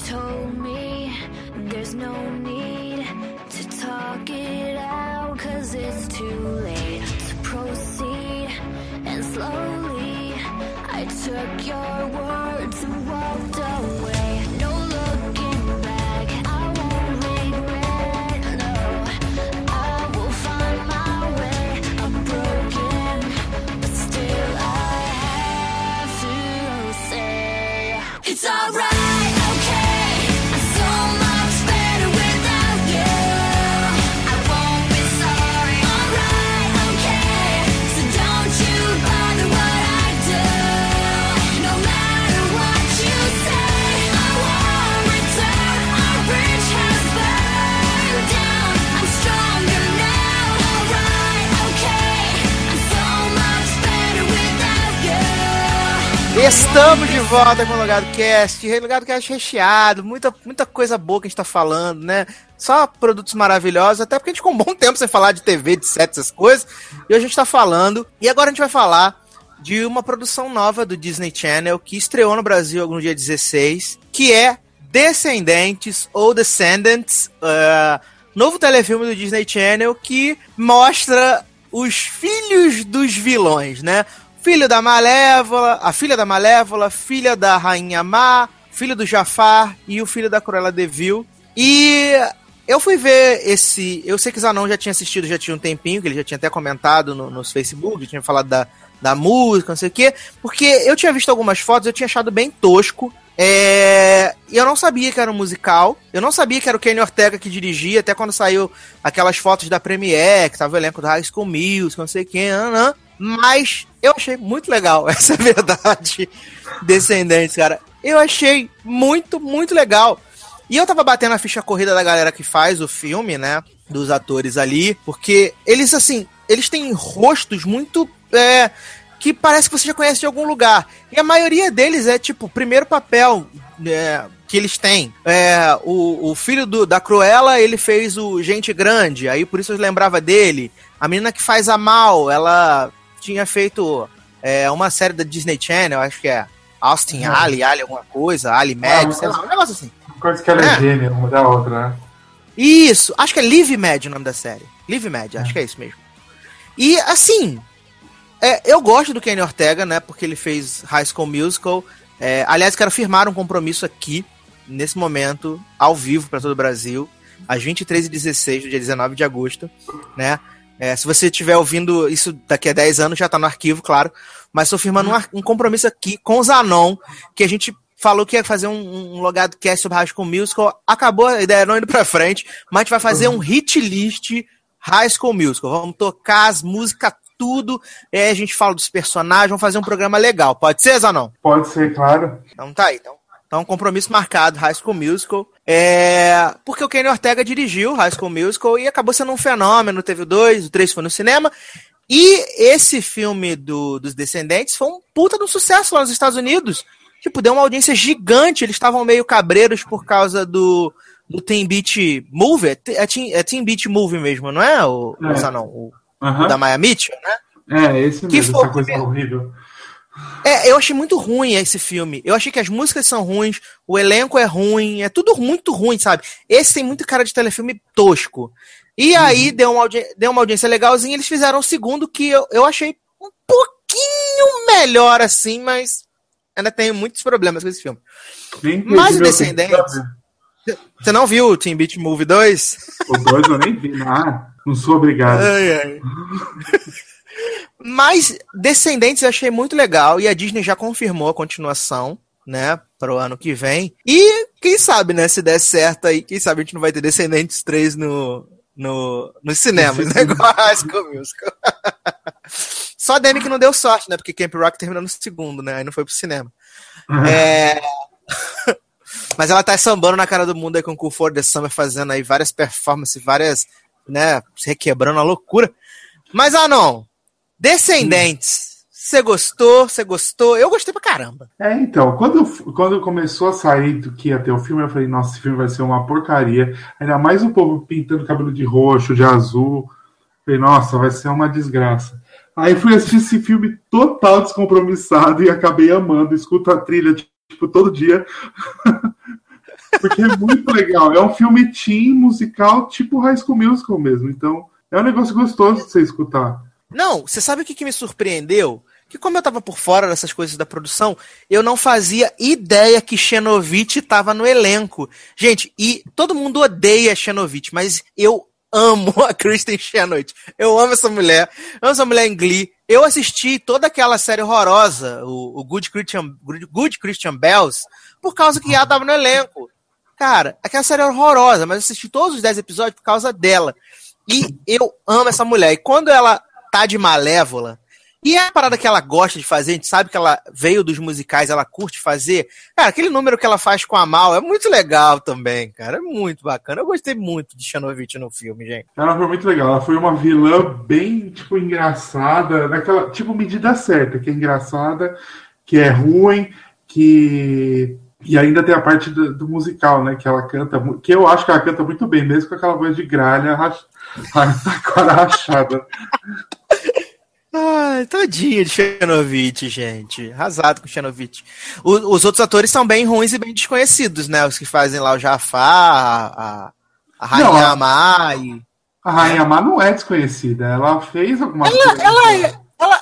Alright. Estamos de volta com o Logado Cast. Logado Cast recheado, muita, muita coisa boa que a gente tá falando, né? Só produtos maravilhosos, até porque a gente ficou um bom tempo sem falar de TV, de sets, essas coisas. E hoje a gente tá falando. E agora a gente vai falar de uma produção nova do Disney Channel que estreou no Brasil no dia 16, que é Descendentes ou Descendants, uh, novo telefilme do Disney Channel que mostra os filhos dos vilões, né? Filho da Malévola, a filha da Malévola, filha da Rainha Má, filho do Jafar e o filho da Cruella de Vil. E eu fui ver esse. Eu sei que Zanon já tinha assistido, já tinha um tempinho, que ele já tinha até comentado no, nos Facebook, tinha falado da, da música, não sei o quê. Porque eu tinha visto algumas fotos, eu tinha achado bem tosco. É... E eu não sabia que era um musical. Eu não sabia que era o Kenny Ortega que dirigia, até quando saiu aquelas fotos da Premiere, que tava o elenco do High School Music, não sei o que, mas eu achei muito legal, essa verdade. Descendentes, cara. Eu achei muito, muito legal. E eu tava batendo a ficha corrida da galera que faz o filme, né? Dos atores ali, porque eles, assim, eles têm rostos muito. É, que parece que você já conhece de algum lugar. E a maioria deles é, tipo, primeiro papel é, que eles têm. É, o, o filho do, da Cruella, ele fez o Gente Grande, aí por isso eu lembrava dele. A menina que faz a Mal, ela tinha feito é, uma série da Disney Channel, acho que é Austin uhum. Ali, Ali alguma coisa, Ali Mad, ah, sei lá, um negócio assim. Coisa que ela é, é gênia, uma da outra, né? Isso, acho que é Live Mad o nome da série. Live Mad, acho é. que é isso mesmo. E assim, é, eu gosto do Kenny Ortega, né? Porque ele fez High School Musical. É, aliás, quero firmar um compromisso aqui, nesse momento, ao vivo para todo o Brasil, às 23h16 do dia 19 de agosto, né? É, se você estiver ouvindo isso daqui a 10 anos, já tá no arquivo, claro. Mas estou firmando um, um, compromisso aqui com o Zanon, que a gente falou que ia fazer um, um logado cast sobre High School Musical. Acabou a ideia não indo pra frente, mas a gente vai fazer um hit list High School Musical. Vamos tocar as músicas tudo, é, a gente fala dos personagens, vamos fazer um programa legal. Pode ser, Zanon? Pode ser, claro. Então tá aí, então. Então, compromisso marcado, High School Musical. É... Porque o Kenny Ortega dirigiu High School Musical e acabou sendo um fenômeno. Teve o dois, o três foi no cinema. E esse filme do, dos Descendentes foi um puta de um sucesso lá nos Estados Unidos tipo, deu uma audiência gigante. Eles estavam meio cabreiros por causa do, do Team Beat Movie. É, é, Team, é Team Beat Movie mesmo, não é? O, é. não, o, o da Maya Mitchell, né? É, esse que mesmo, foi, essa coisa horrível. É, eu achei muito ruim esse filme. Eu achei que as músicas são ruins, o elenco é ruim, é tudo muito ruim, sabe? Esse tem muito cara de telefilme tosco. E uhum. aí deu uma, deu uma audiência legalzinha, eles fizeram o segundo que eu, eu achei um pouquinho melhor assim, mas ainda tenho muitos problemas com esse filme. Mas o Descendentes. Você não viu o Team Beat Movie 2? O 2 eu nem vi, não. Não sou obrigado. Ai, ai. Mas Descendentes eu achei muito legal e a Disney já confirmou a continuação, né, para o ano que vem. E quem sabe, né, se der certo aí, quem sabe a gente não vai ter Descendentes 3 no, no, no cinema, né, igual a High School Musical. Só a Demi que não deu sorte, né? Porque Camp Rock terminou no segundo, né? Aí não foi pro cinema. Uhum. É... Mas ela tá sambando na cara do mundo aí com o Cool For The Summer, fazendo aí várias performances, várias, né, se requebrando a loucura. Mas, ah, não. Descendentes. Você gostou? Você gostou? Eu gostei pra caramba. É, então, quando, quando começou a sair do que ia ter o filme, eu falei, nossa, esse filme vai ser uma porcaria. Ainda mais o povo pintando cabelo de roxo, de azul. falei, nossa, vai ser uma desgraça. Aí fui assistir esse filme total descompromissado e acabei amando. Escuto a trilha, tipo, todo dia. Porque é muito legal. É um filme teen musical, tipo High School Musical mesmo. Então, é um negócio gostoso de você escutar. Não, você sabe o que, que me surpreendeu? Que como eu tava por fora dessas coisas da produção, eu não fazia ideia que Xenovitch tava no elenco. Gente, e todo mundo odeia Xenovitch, mas eu amo a Kristen Chenoweth. Eu amo essa mulher. amo essa mulher em Glee. Eu assisti toda aquela série horrorosa, o, o Good, Christian, Good Christian Bells, por causa que ela tava no elenco. Cara, aquela série horrorosa, mas eu assisti todos os 10 episódios por causa dela. E eu amo essa mulher. E quando ela tá de malévola, e é a parada que ela gosta de fazer, a gente sabe que ela veio dos musicais, ela curte fazer. Cara, aquele número que ela faz com a Mal é muito legal também, cara. É muito bacana. Eu gostei muito de Chanovitch no filme, gente. Ela foi muito legal. Ela foi uma vilã bem, tipo, engraçada, naquela, tipo, medida certa, que é engraçada, que é ruim, que. E ainda tem a parte do, do musical, né? Que ela canta, que eu acho que ela canta muito bem, mesmo com aquela voz de gralha, rach... rachada. Ai, tadinho de Xenovitch, gente. Arrasado com Xenovitch. os outros atores são bem ruins e bem desconhecidos, né? Os que fazem lá o Jafar, a, a Rainha Amar e... A Rainha Amar não é desconhecida. Ela fez alguma ela, coisa. Ela, é, ela,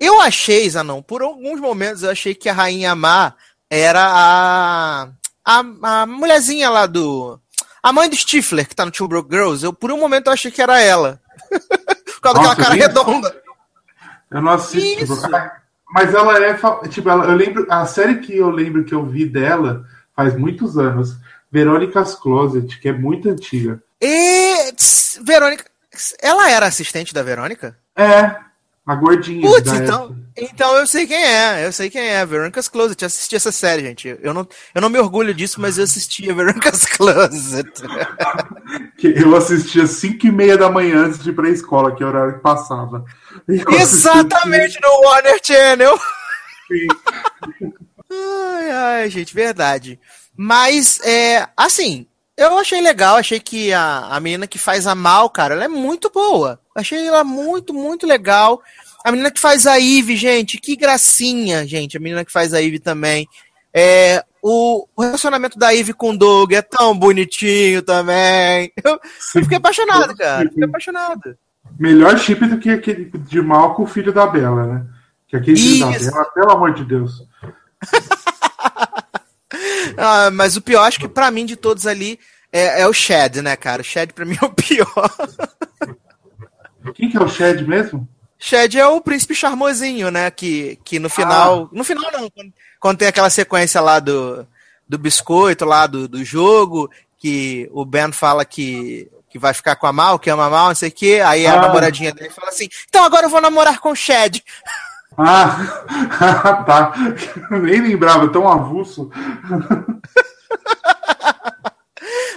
eu achei, Zanon, por alguns momentos eu achei que a Rainha Amar era a, a, a mulherzinha lá do... A mãe do Stifler, que tá no Two Broke Girls, eu por um momento eu achei que era ela. Por causa Nossa, daquela cara redonda. Eu não assisto. Tipo, mas ela é. Tipo, ela, eu lembro. A série que eu lembro que eu vi dela faz muitos anos. Verônica's Closet, que é muito antiga. E. Verônica. Ela era assistente da Verônica? É. A gordinha. Putz, então, então eu sei quem é. Eu sei quem é. Veronica's Closet. Eu assisti essa série, gente. Eu não, eu não me orgulho disso, mas eu assisti a Veronica's Closet. eu assistia às 5 e meia da manhã antes de ir pra escola, que é o horário que passava. Exatamente no Warner Channel. Ai, ai, gente, verdade. Mas, é, assim, eu achei legal, achei que a, a menina que faz a Mal, cara, ela é muito boa. Achei ela muito, muito legal. A menina que faz a Eve, gente, que gracinha, gente. A menina que faz a Eve também. É, o, o relacionamento da Eve com o Doug é tão bonitinho também. Eu, eu fiquei apaixonado, cara. Fiquei apaixonado. Melhor chip do que aquele de mal com o filho da Bela, né? Que aquele filho da Bela, pelo amor de Deus. ah, mas o pior, acho que pra mim, de todos ali, é, é o Shed, né, cara? O Shed pra mim é o pior. Quem que é o Shed mesmo? Shed é o príncipe charmosinho, né? Que, que no final. Ah. No final não, quando, quando, tem aquela sequência lá do, do biscoito, lá do, do jogo, que o Ben fala que, que vai ficar com a Mal, que ama a Mal, não sei o quê. Aí ah. a namoradinha dele fala assim: então agora eu vou namorar com o Shed. Ah, tá. Nem lembrava, tão avulso.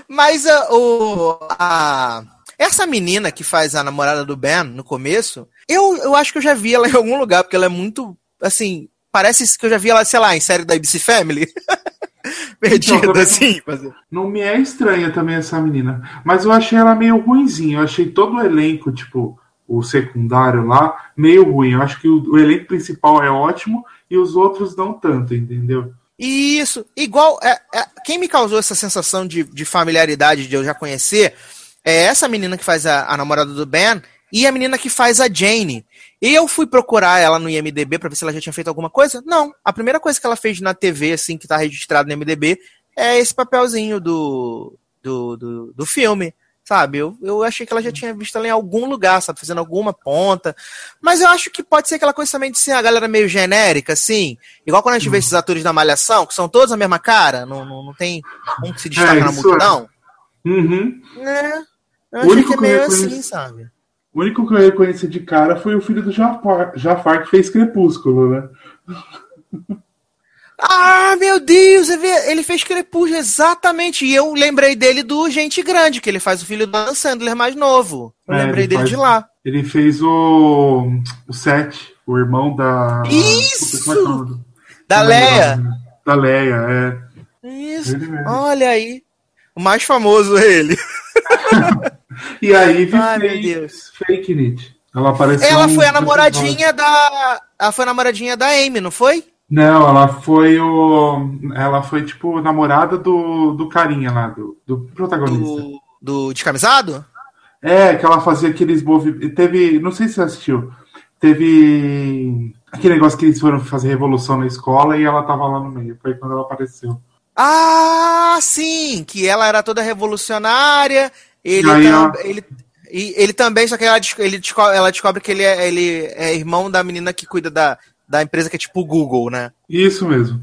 Mas a, o, a, essa menina que faz a namorada do Ben no começo, eu, eu acho que eu já vi ela em algum lugar, porque ela é muito, assim, parece que eu já vi ela, sei lá, em série da ABC Family. Perdida, então, assim. Não me é estranha também essa menina. Mas eu achei ela meio ruinzinha. Eu achei todo o elenco, tipo, o secundário lá, meio ruim. Eu acho que o, o elenco principal é ótimo e os outros não tanto, entendeu? Isso, igual. É, é, quem me causou essa sensação de, de familiaridade, de eu já conhecer, é essa menina que faz a, a, namorada do Ben e a menina que faz a Jane. E eu fui procurar ela no IMDB para ver se ela já tinha feito alguma coisa. Não, a primeira coisa que ela fez na TV, assim, que tá registrado no IMDB, é esse papelzinho do, do, do, do filme sabe? Eu, eu achei que ela já tinha visto ela em algum lugar, sabe? Fazendo alguma ponta. Mas eu acho que pode ser aquela coisa também de ser a galera meio genérica, assim. Igual quando a gente uhum. vê esses atores da Malhação, que são todos a mesma cara, não, não, não tem um que se destaca é, na multidão. É. Uhum. É. Eu achei que é meio assim, sabe? O único que eu reconheci de cara foi o filho do Jafar, Jafar que fez Crepúsculo, né? Ah, meu Deus, ele fez Crepúsculo, exatamente. E eu lembrei dele do Gente Grande, que ele faz o filho do Dan Sandler mais novo. Eu é, lembrei dele faz, de lá. Ele fez o, o Seth, o irmão da. Isso! Puta, é da Leia. Da Leia, é. Isso. Olha aí. O mais famoso é ele. e aí Ai, fez Fake It. Ela apareceu. Ela foi a namoradinha da. Ela foi a namoradinha da Amy, não foi? Não, ela foi o. Ela foi, tipo, namorada do, do carinha lá, do, do protagonista. Do, do descamisado? É, que ela fazia aqueles movimentos. Teve. Não sei se você assistiu. Teve aquele negócio que eles foram fazer revolução na escola e ela tava lá no meio. Foi quando ela apareceu. Ah, sim! Que ela era toda revolucionária. Ele, tam, ele, ele também, só que ela, ele, ela descobre que ele é, ele é irmão da menina que cuida da, da empresa que é tipo o Google, né? Isso mesmo.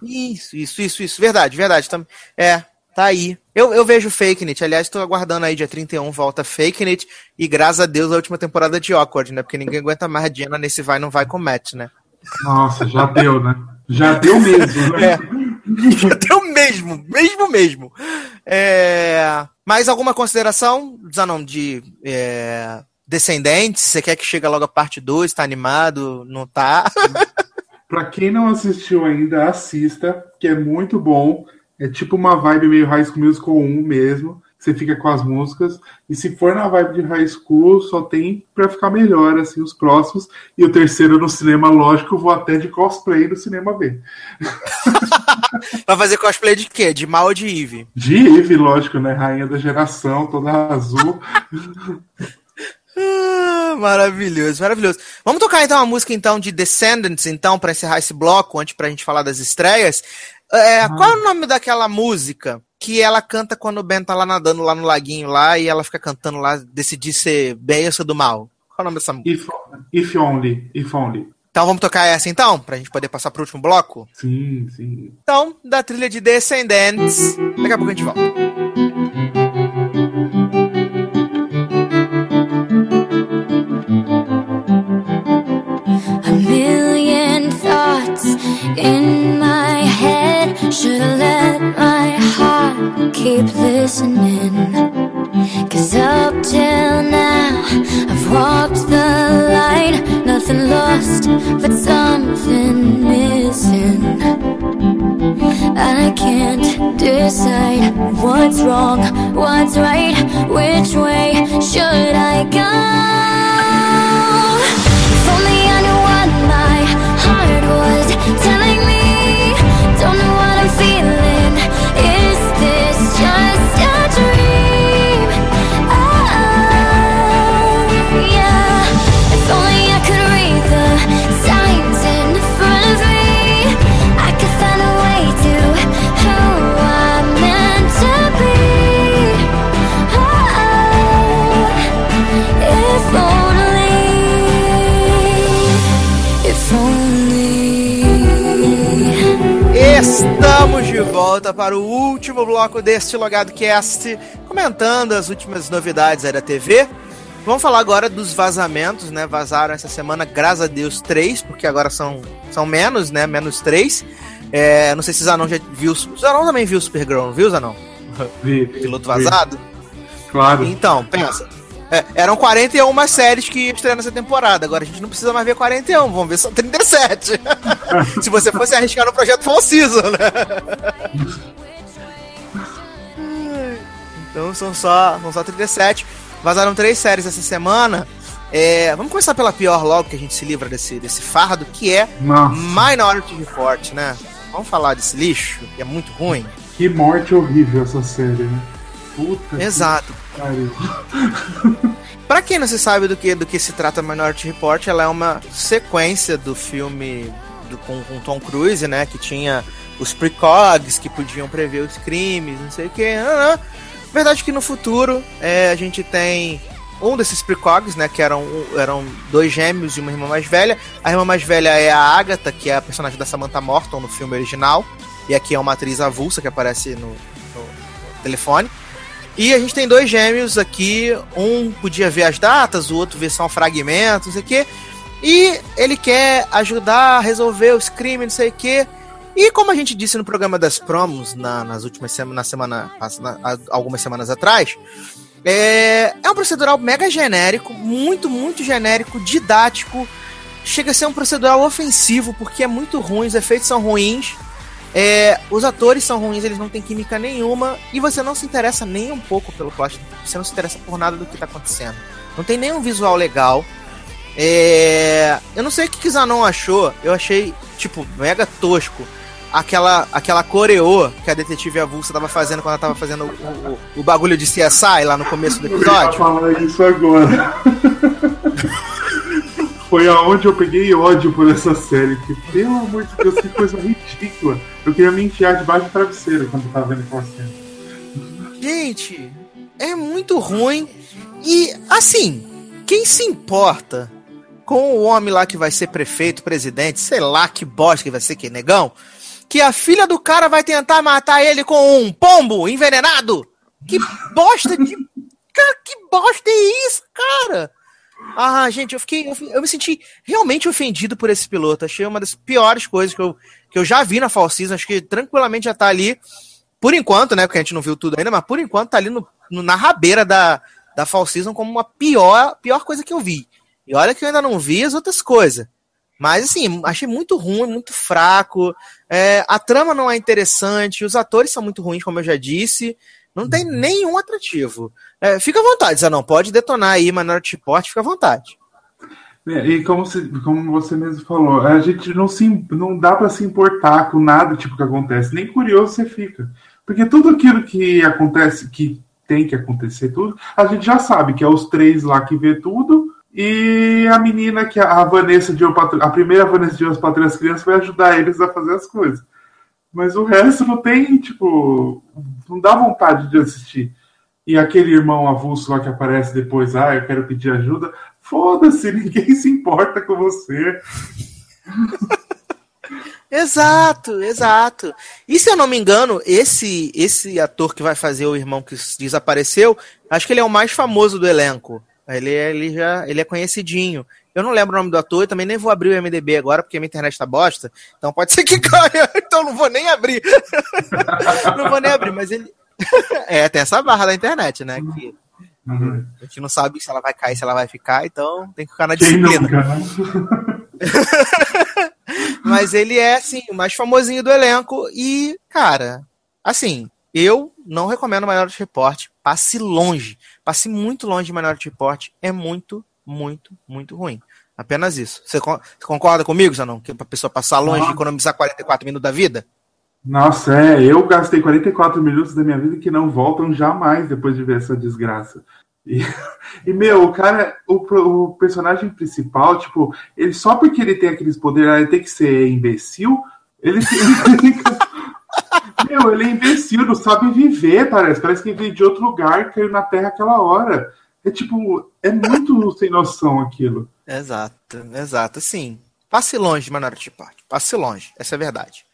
Isso, isso, isso, isso. Verdade, verdade. É, tá aí. Eu, eu vejo Fake Net. Aliás, tô aguardando aí, dia 31, volta Fake Net. E graças a Deus, a última temporada de Awkward, né? Porque ninguém aguenta mais a Diana nesse vai não vai com Matt, né? Nossa, já deu, né? Já deu mesmo, né? É. Já deu mesmo, mesmo, mesmo. É... Mais alguma consideração, Zanon, de é... Descendentes, você quer que chegue logo a parte 2? Tá animado? Não tá? pra quem não assistiu ainda, assista, que é muito bom. É tipo uma vibe meio High School Musical 1 mesmo. Você fica com as músicas. E se for na vibe de High School, só tem pra ficar melhor, assim, os próximos. E o terceiro no cinema, lógico, eu vou até de cosplay no cinema ver. Vai fazer cosplay de quê? De Mal ou de Eve? De Eve, lógico, né? Rainha da geração, toda azul. Ah, maravilhoso, maravilhoso. Vamos tocar então uma música então de Descendants, então, para encerrar esse bloco, antes pra gente falar das estreias. É, ah. Qual é o nome daquela música que ela canta quando o Ben tá lá nadando lá no laguinho lá e ela fica cantando lá, decidir ser benção do mal. Qual é o nome dessa música? If, if Only, If Only. Então vamos tocar essa então, pra gente poder passar pro último bloco? Sim, sim. Então, da trilha de Descendants, daqui a pouco a gente volta. I can't decide what's wrong, what's right, which way should I go? Volta para o último bloco deste Logado Cast, comentando as últimas novidades aí da TV. Vamos falar agora dos vazamentos, né? Vazaram essa semana, graças a Deus, três, porque agora são, são menos, né? Menos três. É, não sei se o Zanon já viu. O Zanon também viu o Supergirl, não viu, Zanon? Vi, Piloto vi. vazado? Claro. Então, pensa. É, eram 41 séries que iam estrear nessa temporada. Agora a gente não precisa mais ver 41, vamos ver só 37. Se você fosse arriscar no projeto Fall Season, né? Então são só, são só 37. Vazaram três séries essa semana. É, vamos começar pela pior logo, que a gente se livra desse, desse fardo, que é Nossa, Minority Report, né? Vamos falar desse lixo, que é muito ruim. que morte horrível essa série, né? Puta Exato. que. Pra quem não se sabe do que, do que se trata Minority Report, ela é uma sequência do filme do, com, com Tom Cruise, né? Que tinha os precogs que podiam prever os crimes, não sei o que. Verdade que no futuro é, a gente tem um desses precogs, né? Que eram, eram dois gêmeos e uma irmã mais velha. A irmã mais velha é a Agatha, que é a personagem da Samantha Morton no filme original. E aqui é uma atriz avulsa que aparece no- no telefone. E a gente tem dois gêmeos aqui, um podia ver as datas, o outro ver só um fragmento, não sei o quê. E ele quer ajudar a resolver os crimes, não sei o quê. E como a gente disse no programa das promos na- nas últimas semanas, na semana, na- algumas semanas atrás, é, é um procedural mega genérico, muito, muito genérico, didático. Chega a ser um procedural ofensivo, porque é muito ruim, os efeitos são ruins. É, os atores são ruins, eles não têm química nenhuma e você não se interessa nem um pouco pelo plot, você não se interessa por nada do que tá acontecendo. Não tem nenhum visual legal. É, eu não sei o que que Zanon achou, eu achei, tipo, mega tosco. Aquela, aquela coreô que a detetive avulsa tava fazendo quando ela tava fazendo o, o, o bagulho de CSI lá no começo do Eu ia episódio. falar isso agora. Foi aonde eu peguei ódio por essa série. Que, pelo amor de Deus, que coisa ridícula. Eu queria me enfiar debaixo do travesseiro quando eu tava vendo aquela cena. Gente, é muito ruim. E, assim, quem se importa com o homem lá que vai ser prefeito, presidente, sei lá que bosta que vai ser, que negão, que a filha do cara vai tentar matar ele com um pombo envenenado? Que bosta de. Cara, que bosta é isso, cara? Ah, gente, eu fiquei. Eu, eu me senti realmente ofendido por esse piloto. Achei uma das piores coisas que eu, que eu já vi na Fall Season. Acho que tranquilamente já tá ali por enquanto, né? Porque a gente não viu tudo ainda, mas por enquanto tá ali no, no- na rabeira da, da Fall Season como uma pior, pior coisa que eu vi. E olha que eu ainda não vi as outras coisas. Mas assim, achei muito ruim, muito fraco. É, a trama não é interessante, os atores são muito ruins, como eu já disse. Não tem nenhum atrativo. É, fica à vontade, Zanon. Pode detonar aí, Minority Report, fica à vontade. É, E como, se- como você mesmo falou, a gente não, se, não dá pra se importar com nada tipo que acontece, nem curioso você fica. Porque tudo aquilo que acontece, que tem que acontecer, tudo, a gente já sabe que é os três lá que vê tudo, e a menina que a Vanessa de a primeira Vanessa de Eu Patrulha as Crianças vai ajudar eles a fazer as coisas. Mas o resto não tem, tipo, não dá vontade de assistir. E aquele irmão avulso lá que aparece depois, ah, eu quero pedir ajuda. Foda-se, ninguém se importa com você. Exato, exato. E se eu não me engano, esse esse ator que vai fazer o irmão que desapareceu, acho que ele é o mais famoso do elenco. Ele, ele já ele é conhecidinho. Eu não lembro o nome do ator, também nem vou abrir o MDB agora, porque a minha internet tá bosta. Então pode ser que caia, então não vou nem abrir. não vou nem abrir, mas ele. é, tem essa barra da internet, né? Que uhum. a gente não sabe se ela vai cair, se ela vai ficar, então tem que ficar na disciplina. Né? Mas ele é, assim, o mais famosinho do elenco. E, cara, assim, eu não recomendo Minority Report. Passe longe. Passe muito longe de Minority Report. É muito, muito, muito ruim. Apenas isso. Você concorda comigo, Zanon? Que pra pessoa passar longe e economizar 44 minutos da vida? Nossa, é. Eu gastei 44 minutos da minha vida que não voltam jamais depois de ver essa desgraça. E, e, meu, o cara, o, o, personagem principal, tipo, ele só porque ele tem aqueles poderes, ele tem que ser imbecil, ele, ele Meu, ele é imbecil, não sabe viver, parece. Parece que veio de outro lugar, caiu na Terra aquela hora. É tipo, é muito sem noção aquilo. Exato, exato. Sim. Passe longe de Minority Report. Passe longe, essa é a verdade.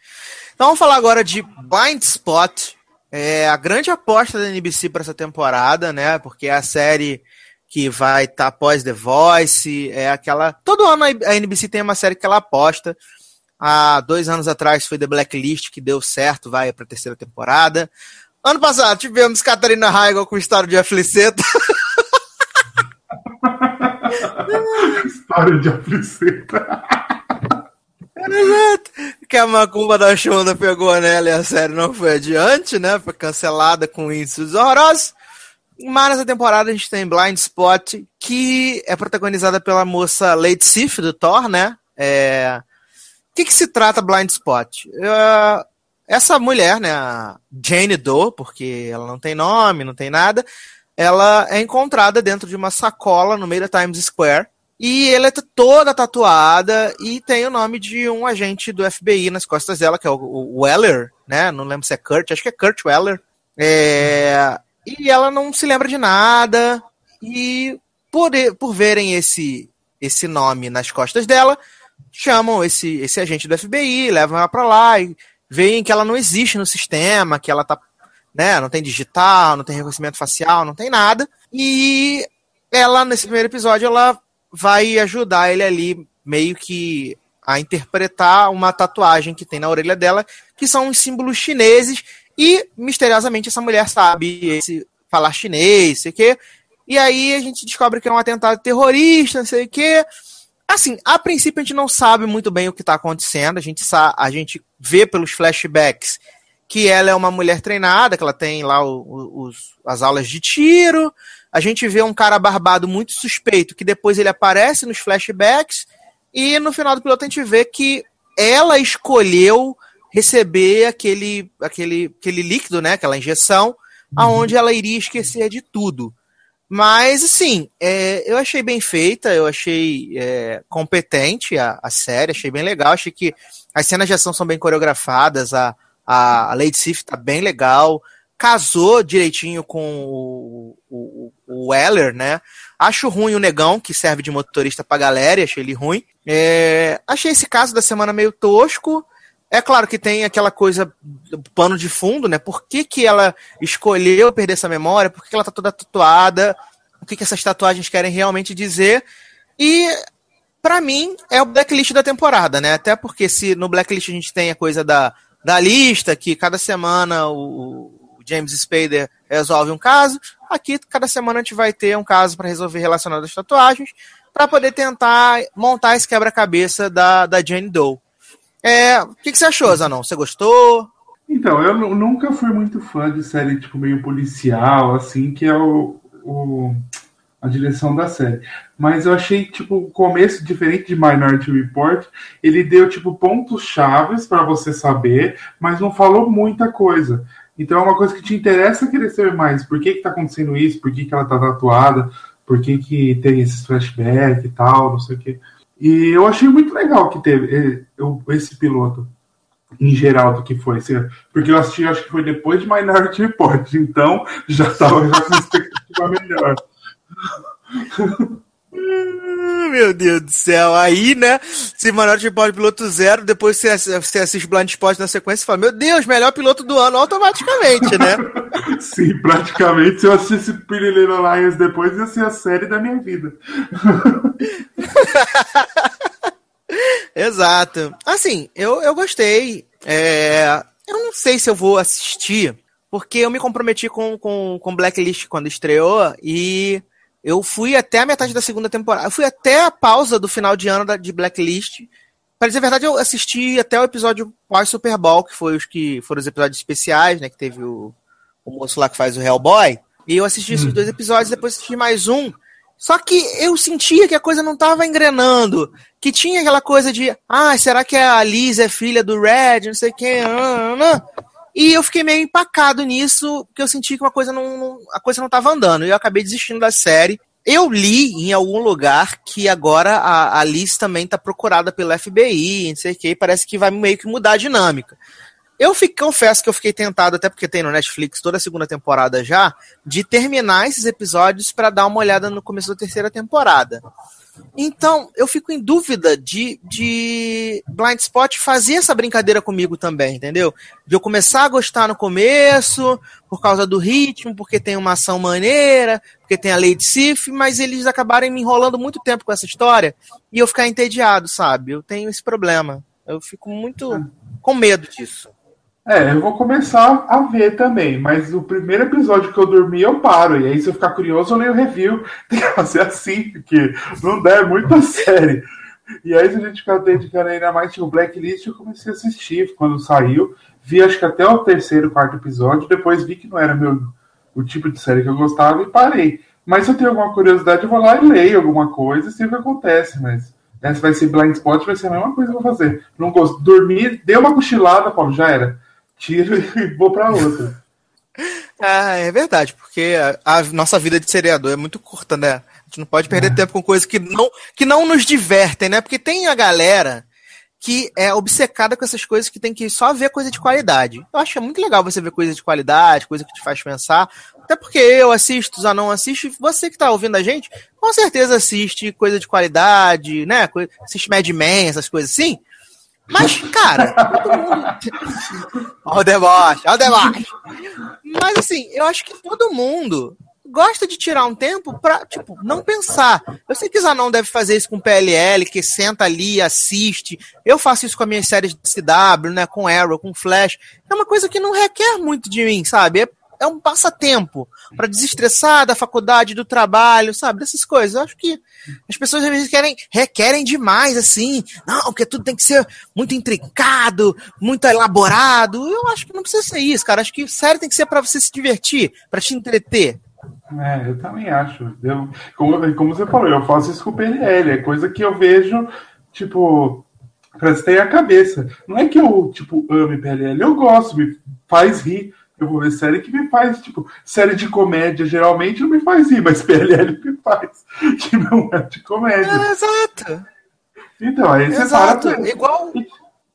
Então vamos falar agora de Blind Spot, é a grande aposta da NBC para essa temporada, né? Porque é a série que vai estar tá após The Voice, é aquela. Todo ano a NBC tem uma série que ela aposta. Há dois anos atrás foi The Blacklist, que deu certo, vai para a terceira temporada. Ano passado tivemos Catarina Heigl com História de Afliceta. História de Afliceta. Exato. Que a macumba da Shonda pegou nela e a série não foi adiante, né? Foi cancelada com índices horrorosos. Mas nessa temporada a gente tem Blind Spot, que é protagonizada pela moça Lady Sif, do Thor, né? É... O que, que se trata Blind Spot? É... Essa mulher, né, Jane Doe, porque ela não tem nome, não tem nada, ela é encontrada dentro de uma sacola no meio da Times Square, e ela é toda tatuada e tem o nome de um agente do FBI nas costas dela, que é o, Weller, né? Não lembro se é Kurt, acho que é Kurt Weller. É... E ela não se lembra de nada. E por, por verem esse, esse nome nas costas dela, chamam esse, esse agente do FBI, levam ela para lá e veem que ela não existe no sistema, que ela tá, né, não tem digital, não tem reconhecimento facial, não tem nada. E ela, nesse primeiro episódio, ela vai ajudar ele ali meio que a interpretar uma tatuagem que tem na orelha dela, que são os símbolos chineses, e misteriosamente essa mulher sabe esse, falar chinês, sei o quê. E aí a gente descobre que é um atentado terrorista, sei o quê. Assim, a princípio a gente não sabe muito bem o que está acontecendo, a gente, a gente vê pelos flashbacks que ela é uma mulher treinada, que ela tem lá o, os, as aulas de tiro, a gente vê um cara barbado muito suspeito, que depois ele aparece nos flashbacks, e no final do piloto a gente vê que ela escolheu receber aquele, aquele, aquele líquido, né, aquela injeção, uhum. aonde ela iria esquecer de tudo. Mas, assim, é, eu achei bem feita, eu achei é, competente a, a série, achei bem legal, achei que as cenas de ação são bem coreografadas, a, a, a Lady Sif tá bem legal, casou direitinho com o, o, o Weller, né? Acho ruim o Negão, que serve de motorista pra galera, achei ele ruim. É, achei esse caso da semana meio tosco. É claro que tem aquela coisa do pano de fundo, né? Por que, que ela escolheu perder essa memória? Por que, que ela tá toda tatuada? O que, que essas tatuagens querem realmente dizer? E, para mim, é o blacklist da temporada, né? Até porque se no blacklist a gente tem a coisa da, da lista, que cada semana o, James Spader resolve um caso. Aqui, cada semana a gente vai ter um caso para resolver relacionado às tatuagens, para poder tentar montar esse quebra-cabeça da, da Jane Doe. É, o que, que, você achou, Zanon? Você gostou? Então, eu nunca fui muito fã de série tipo meio policial, assim, que é o, o a direção da série. Mas eu achei, tipo, o começo, diferente de Minority Report, ele deu, tipo, pontos chaves para você saber, mas não falou muita coisa. Então é uma coisa que te interessa querer saber mais. Por que está acontecendo isso? Por que, que ela está tatuada? Por que, que tem esses flashbacks e tal, não sei o quê. E eu achei muito legal que teve eh, esse piloto. em geral do que foi. Porque eu assisti, acho que foi depois de Minority Report, então já estava com expectativa melhor. Meu Deus do céu. Aí, né? Se Minority Report piloto zero, depois você, você assiste Blind Spot na sequência e fala: Meu Deus, melhor piloto do ano automaticamente, né? Sim, praticamente. Se eu assistisse Pretty Alliance depois, ia ser a série da minha vida. Exato. Assim, eu, eu gostei. É, eu não sei se eu vou assistir, porque eu me comprometi com, com, com Blacklist quando estreou e eu fui até a metade da segunda temporada. Eu fui até a pausa do final de ano da, de Blacklist. Pra dizer a verdade, eu assisti até o episódio pós-Super Bowl, que foi os que foram os episódios especiais, né? Que teve o, o moço lá que faz o Hellboy. E eu assisti esses hum. dois episódios, depois assisti mais um. Só que eu sentia que a coisa não estava engrenando. Que tinha aquela coisa de, ah, será que a Liz é filha do Red? Não sei quem. E eu fiquei meio empacado nisso, porque eu senti que uma coisa não, a coisa não estava andando. E eu acabei desistindo da série. Eu li em algum lugar que agora a, a Liz também está procurada pelo FBI, não sei o que, parece que vai meio que mudar a dinâmica. Eu confesso que eu fiquei tentado, até porque tem no Netflix toda a segunda temporada já, de terminar esses episódios para dar uma olhada no começo da terceira temporada. Então, eu fico em dúvida de, de Blind Spot fazer essa brincadeira comigo também, entendeu? De eu começar a gostar no começo, por causa do ritmo, porque tem uma ação maneira, porque tem a Lady Sif, mas eles acabarem me enrolando muito tempo com essa história e eu ficar entediado, sabe? Eu tenho esse problema. Eu fico muito com medo disso. É, eu vou começar a ver também, mas o primeiro episódio que eu dormi eu paro, e aí se eu ficar curioso eu leio o review, tem que fazer assim, porque não der muito a série. E aí se a gente ficar dedicando ainda mais, tipo, Blacklist eu comecei a assistir quando saiu, vi acho que até o terceiro, quarto episódio, depois vi que não era meu, o tipo de série que eu gostava e parei. Mas se eu tenho alguma curiosidade, eu vou lá e leio alguma coisa e sei o que acontece, mas... Essa vai ser blind spot, vai ser a mesma coisa que eu vou fazer. Não gosto. Dormir, deu uma cochilada, Paulo, já era tiro e vou para outra. Ah, é verdade, porque a, a, nossa vida de seriador é muito curta, né? A gente não pode perder é. tempo com coisas que não, que não nos divertem, né? Porque tem a galera que é obcecada com essas coisas que tem que só ver coisa de qualidade. Eu acho muito legal você ver coisa de qualidade, coisa que te faz pensar. Até porque eu assisto, já não assiste, você que está ouvindo a gente, com certeza assiste coisa de qualidade, né? Assiste Mad Men, essas coisas assim. Mas, cara, todo mundo. Olha o deboche, olha o deboche. Mas, assim, eu acho que todo mundo gosta de tirar um tempo pra, tipo, não pensar. Eu sei que Zanon deve fazer isso com PLL, que senta ali, assiste. Eu faço isso com as minhas séries de CW, né? Com Arrow, com Flash. É uma coisa que não requer muito de mim, sabe? É é um passatempo para desestressar da faculdade, do trabalho, sabe? Dessas coisas. Eu acho que as pessoas às vezes querem, requerem demais, assim. Não, porque tudo tem que ser muito intricado, muito elaborado. Eu acho que não precisa ser isso, cara. Acho que série tem que ser para você se divertir, para te entreter. É, eu também acho. Eu, como, como você falou, eu faço isso com o PNL. É coisa que eu vejo, tipo, pra ter a cabeça. Não é que eu, tipo, ame PLL. Eu gosto, me faz rir eu vou ver série que me faz, tipo, série de comédia geralmente não me faz rir, mas PLL me faz, que não é de comédia. É, exato. Então, aí você exato. para. Igual.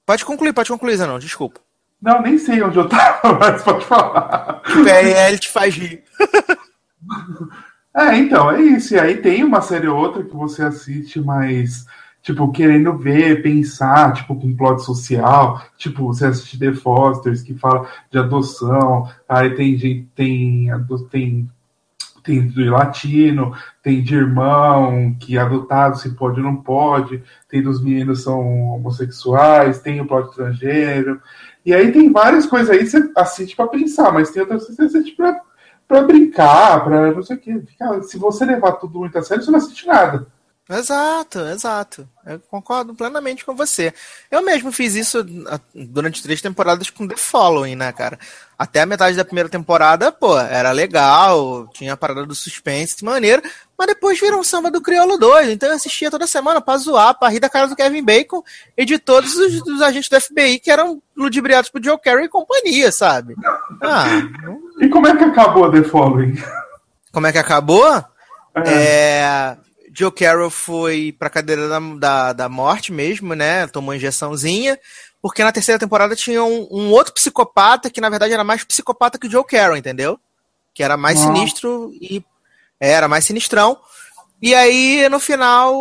Pode concluir, pode concluir, não, desculpa. Não, nem sei onde eu tava, mas pode falar. PLL te faz rir. é, então, é isso. E aí tem uma série ou outra que você assiste, mas tipo, querendo ver, pensar, tipo, com plot social, tipo, você assiste The Fosters, que fala de adoção, aí tem gente, tem, tem, tem de latino, tem de irmão, que adotado se pode ou não pode, tem dos meninos são homossexuais, tem o plot estrangeiro, e aí tem várias coisas aí que você assiste pra pensar, mas tem outras que você assiste pra, pra brincar, pra não sei o que. Se você levar tudo muito a sério, você não assiste nada. Exato, exato. Eu concordo plenamente com você. Eu mesmo fiz isso durante três temporadas com The Following, né, cara? Até a metade da primeira temporada, pô, era legal, tinha a parada do suspense, maneiro, mas depois virou um samba do Crioulo doido. Então eu assistia toda semana pra zoar, pra rir da cara do Kevin Bacon e de todos os, os agentes do FBI que eram ludibriados por Joe Carey e companhia, sabe? Ah, não... E como é que acabou The Following? Como é que acabou? é... é Joe Carroll foi pra cadeira da, da, da morte mesmo, né? Tomou injeçãozinha. porque na terceira temporada tinha um, um, outro psicopata que na verdade era mais psicopata que o Joe Carroll, entendeu? Que era mais sinistro e era mais sinistrão. E aí, no final,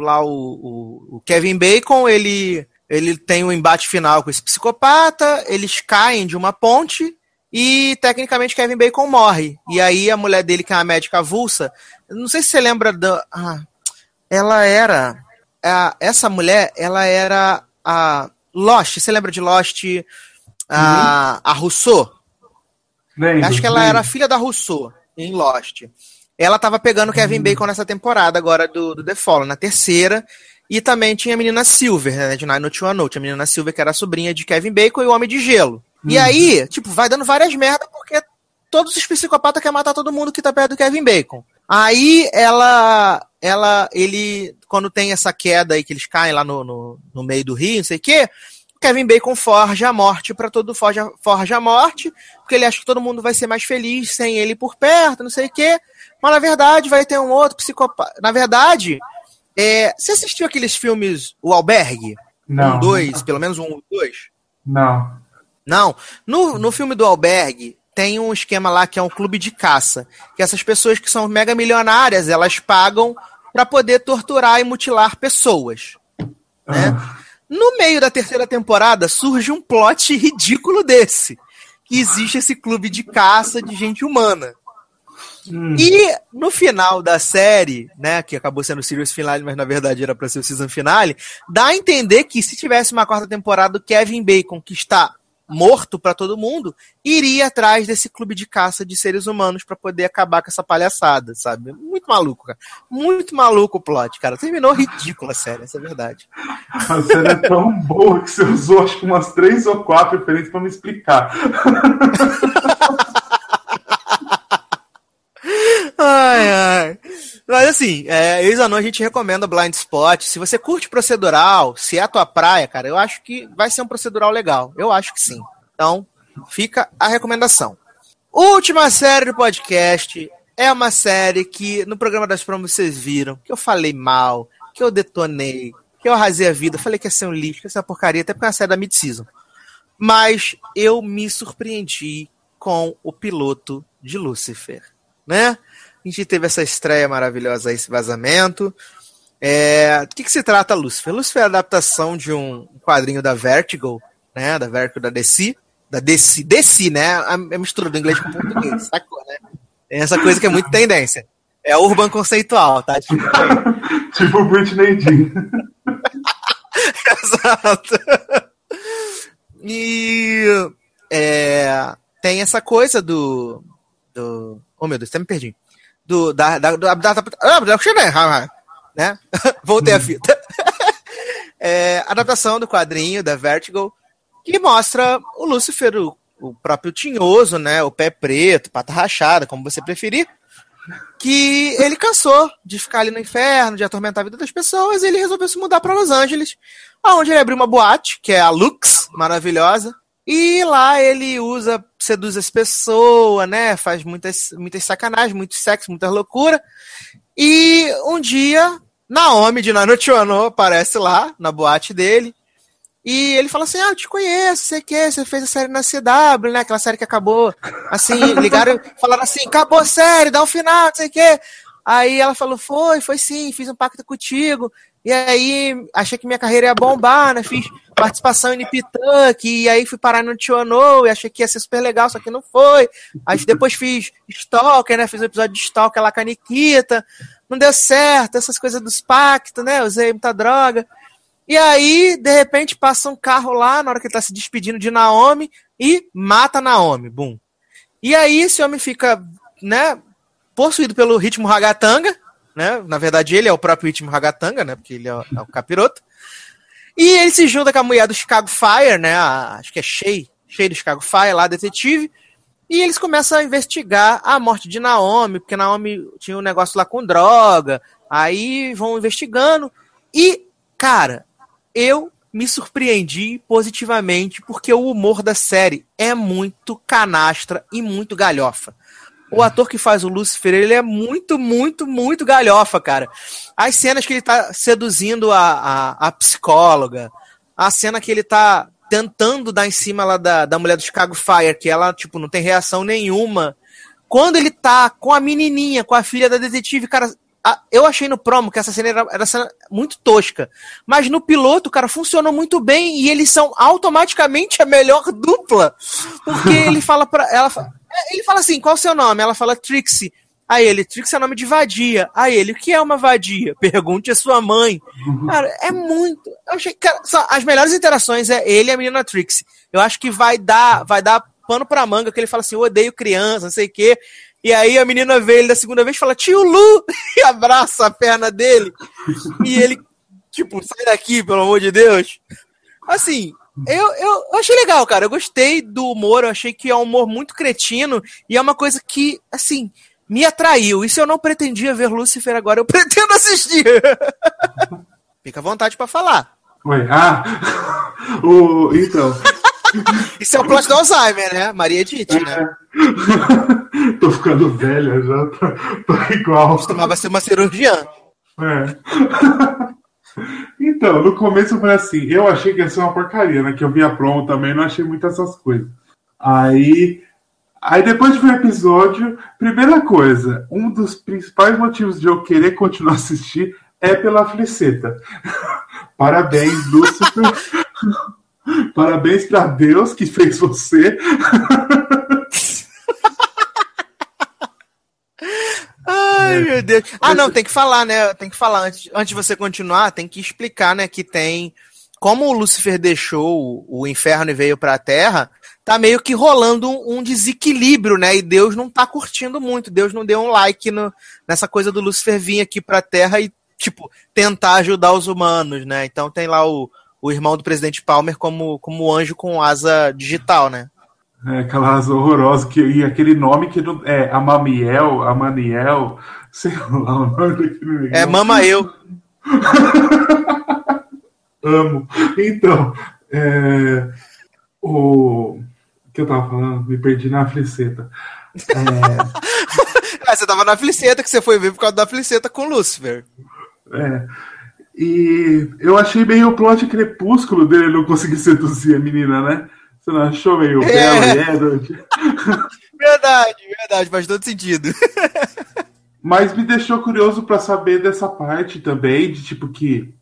lá o, o, o, Kevin Bacon, ele, ele tem um embate final com esse psicopata, eles caem de uma ponte e, tecnicamente, Kevin Bacon morre. E aí, a mulher dele, que é a médica avulsa, não sei se você lembra da... Ah, ela era... A, essa mulher, ela era a Lost, você lembra de Lost? A, uhum. a Rousseau? Lembro, Acho que ela lembro. era filha da Rousseau em Lost. Ela tava pegando Kevin hum. Bacon nessa temporada agora do, do The Fallen, na terceira. E também tinha a menina Silver, né, de Nine to Note. A menina Silver, que era a sobrinha de Kevin Bacon e o Homem de Gelo. Hum. E aí, tipo, vai dando várias merdas porque todos os psicopatas querem matar todo mundo que tá perto do Kevin Bacon. Aí ela, ela, ele, quando tem essa queda aí que eles caem lá no, no, no meio do rio, não sei o quê, Kevin Bacon forja a morte para todo forja, forja a morte, porque ele acha que todo mundo vai ser mais feliz sem ele por perto, não sei o quê. Mas na verdade vai ter um outro psicopata. Na verdade, é... você assistiu aqueles filmes O Albergue? Não. Um, dois, pelo menos um, dois? Não. Não. No, no filme do Albergue, tem um esquema lá que é um clube de caça. Que essas pessoas que são mega milionárias, elas pagam para poder torturar e mutilar pessoas. Né? Ah. No meio da terceira temporada surge um plot ridículo desse. Que existe esse clube de caça de gente humana. Hum. E no final da série, né, que acabou sendo o series finale, mas na verdade era para ser o season finale, dá a entender que se tivesse uma quarta temporada, o Kevin Bacon, que está morto para todo mundo, iria atrás desse clube de caça de seres humanos para poder acabar com essa palhaçada, sabe? Muito maluco, cara. Muito maluco o plot, cara. Terminou ridícula a série, essa é a verdade. A série é tão boa que você usou acho que umas três ou quatro referências para me explicar. Ai, ai. Mas assim, é, ex a gente recomenda Blind Spot. Se você curte procedural, se é a tua praia, cara, eu acho que vai ser um procedural legal. Eu acho que sim. Então, fica a recomendação. Última série do podcast é uma série que no programa das promos vocês viram que eu falei mal, que eu detonei, que eu arrasei a vida, falei que ia ser um lixo, que ia ser uma porcaria, até porque é uma série da mid-season. Mas eu me surpreendi com o piloto de Lucifer, né? A gente teve essa estreia maravilhosa, esse vazamento. É, do que, que se trata Lucifer? Lucifer é a adaptação de um quadrinho da Vertigo, né? Da Vertigo da DC. Da DC, DC, né? A, mistura do inglês com o português, sacou, né? Tem essa coisa que é muito tendência. É urban conceitual, tá? Tipo, tipo Britney Jean. Exato. E é, tem essa coisa do, do. Oh meu Deus, até me perdi do, da, da, da, da, da né? Voltei a hum. fita. é, adaptação do quadrinho da Vertigo, que mostra o Lúcifer, o, o próprio tinhoso, né? O pé preto, pata rachada, como você preferir. Que ele cansou de ficar ali no inferno, de atormentar a vida das pessoas, e ele resolveu se mudar para Los Angeles, onde ele abriu uma boate, que é a Lux, maravilhosa, e lá ele usa, seduz as pessoas, né? Faz muitas, muitas sacanagens, muito sexo, muita loucura. E um dia, Naomi de Nanochono aparece lá na boate dele. E ele fala assim: Ah, eu te conheço, sei que você fez a série na CW, né? Aquela série que acabou. Assim, ligaram, falaram assim: acabou a série, dá um final, não sei o quê. Aí ela falou: Foi, foi sim, fiz um pacto contigo. E aí, achei que minha carreira ia bombar, né? Fiz participação em Nipituck, e aí fui parar no Tiono, e achei que ia ser super legal, só que não foi. Aí depois fiz Stalker, né? Fiz um episódio de Stalker lá com a Nikita. Não deu certo, essas coisas dos pactos, né? Usei muita droga. E aí, de repente, passa um carro lá, na hora que ele tá se despedindo de Naomi, e mata Naomi, bum. E aí, esse homem fica, né, possuído pelo ritmo ragatanga, né? Na verdade, ele é o próprio ritmo Ragatanga, né? Porque ele é o, é o capiroto. E ele se junta com a mulher do Chicago Fire, né? A, acho que é Shay, Shay do Chicago Fire, lá, detetive. E eles começam a investigar a morte de Naomi, porque Naomi tinha um negócio lá com droga. Aí vão investigando. E, cara, eu me surpreendi positivamente porque o humor da série é muito canastra e muito galhofa. O ator que faz o Lucifer, ele é muito, muito, muito galhofa, cara. As cenas que ele tá seduzindo a, a, a psicóloga, a cena que ele tá tentando dar em cima lá da, da mulher do Chicago Fire, que ela, tipo, não tem reação nenhuma. Quando ele tá com a menininha, com a filha da detetive, cara, eu achei no promo que essa cena era, era cena muito tosca. Mas no piloto, cara, funcionou muito bem e eles são automaticamente a melhor dupla. Porque ele fala para ela. Ele fala assim: qual é o seu nome? Ela fala Trixie. Aí ele, Trix é nome de vadia. Aí ele, o que é uma vadia? Pergunte a sua mãe. Cara, é muito. Eu achei, cara, as melhores interações é ele e a menina Trix. Eu acho que vai dar, vai dar pano pra manga, que ele fala assim, eu odeio criança, não sei o quê. E aí a menina vê ele da segunda vez e fala, tio Lu! E abraça a perna dele. E ele, tipo, sai daqui, pelo amor de Deus. Assim, eu, eu, eu, achei legal, cara. Eu gostei do humor, eu achei que é um humor muito cretino e é uma coisa que, assim, me atraiu. E se eu não pretendia ver Lucifer agora, eu pretendo assistir. Fica à vontade para falar. Oi, ah, o, então. Isso é o plot do Alzheimer, né? Maria Edith, é. né? tô ficando velha já, tô, tô igual. Costumava ser uma cirurgiã. É. Então, no começo foi assim, eu achei que ia ser uma porcaria, né? Que eu via promo também, não achei muitas essas coisas. Aí Aí depois de ver o episódio, primeira coisa, um dos principais motivos de eu querer continuar a assistir é pela Fliceta. Parabéns, Lúcifer. Parabéns para Deus que fez você. Ai, meu Deus. Ah, não, tem que falar, né? Tem que falar antes, antes de você continuar, tem que explicar, né, que tem como o Lúcifer deixou o inferno e veio para a Terra, tá meio que rolando um, um, desequilíbrio, né? E Deus não tá curtindo muito. Deus não deu um like no, nessa coisa do Lúcifer vir aqui pra Terra e, tipo, tentar ajudar os humanos, né? Então tem lá o, o irmão do presidente Palmer como, como anjo com asa digital, né? É, aquela asa horrorosa que, e aquele nome que não, é Amamiel, Amaniel, sei lá o nome daquele negócio. É Mama Eu. Amo. Então, é, o que eu tava falando? Me perdi na fliceta. É... ah, você tava na fliceta que você foi ver por causa da fliceta com Lucifer. É. E eu achei meio o plot crepúsculo dele não conseguir seduzir a menina, né? Você não achou meio é. belo Edward? verdade, verdade, faz todo sentido. Mas me deixou curioso para saber dessa parte também, de tipo que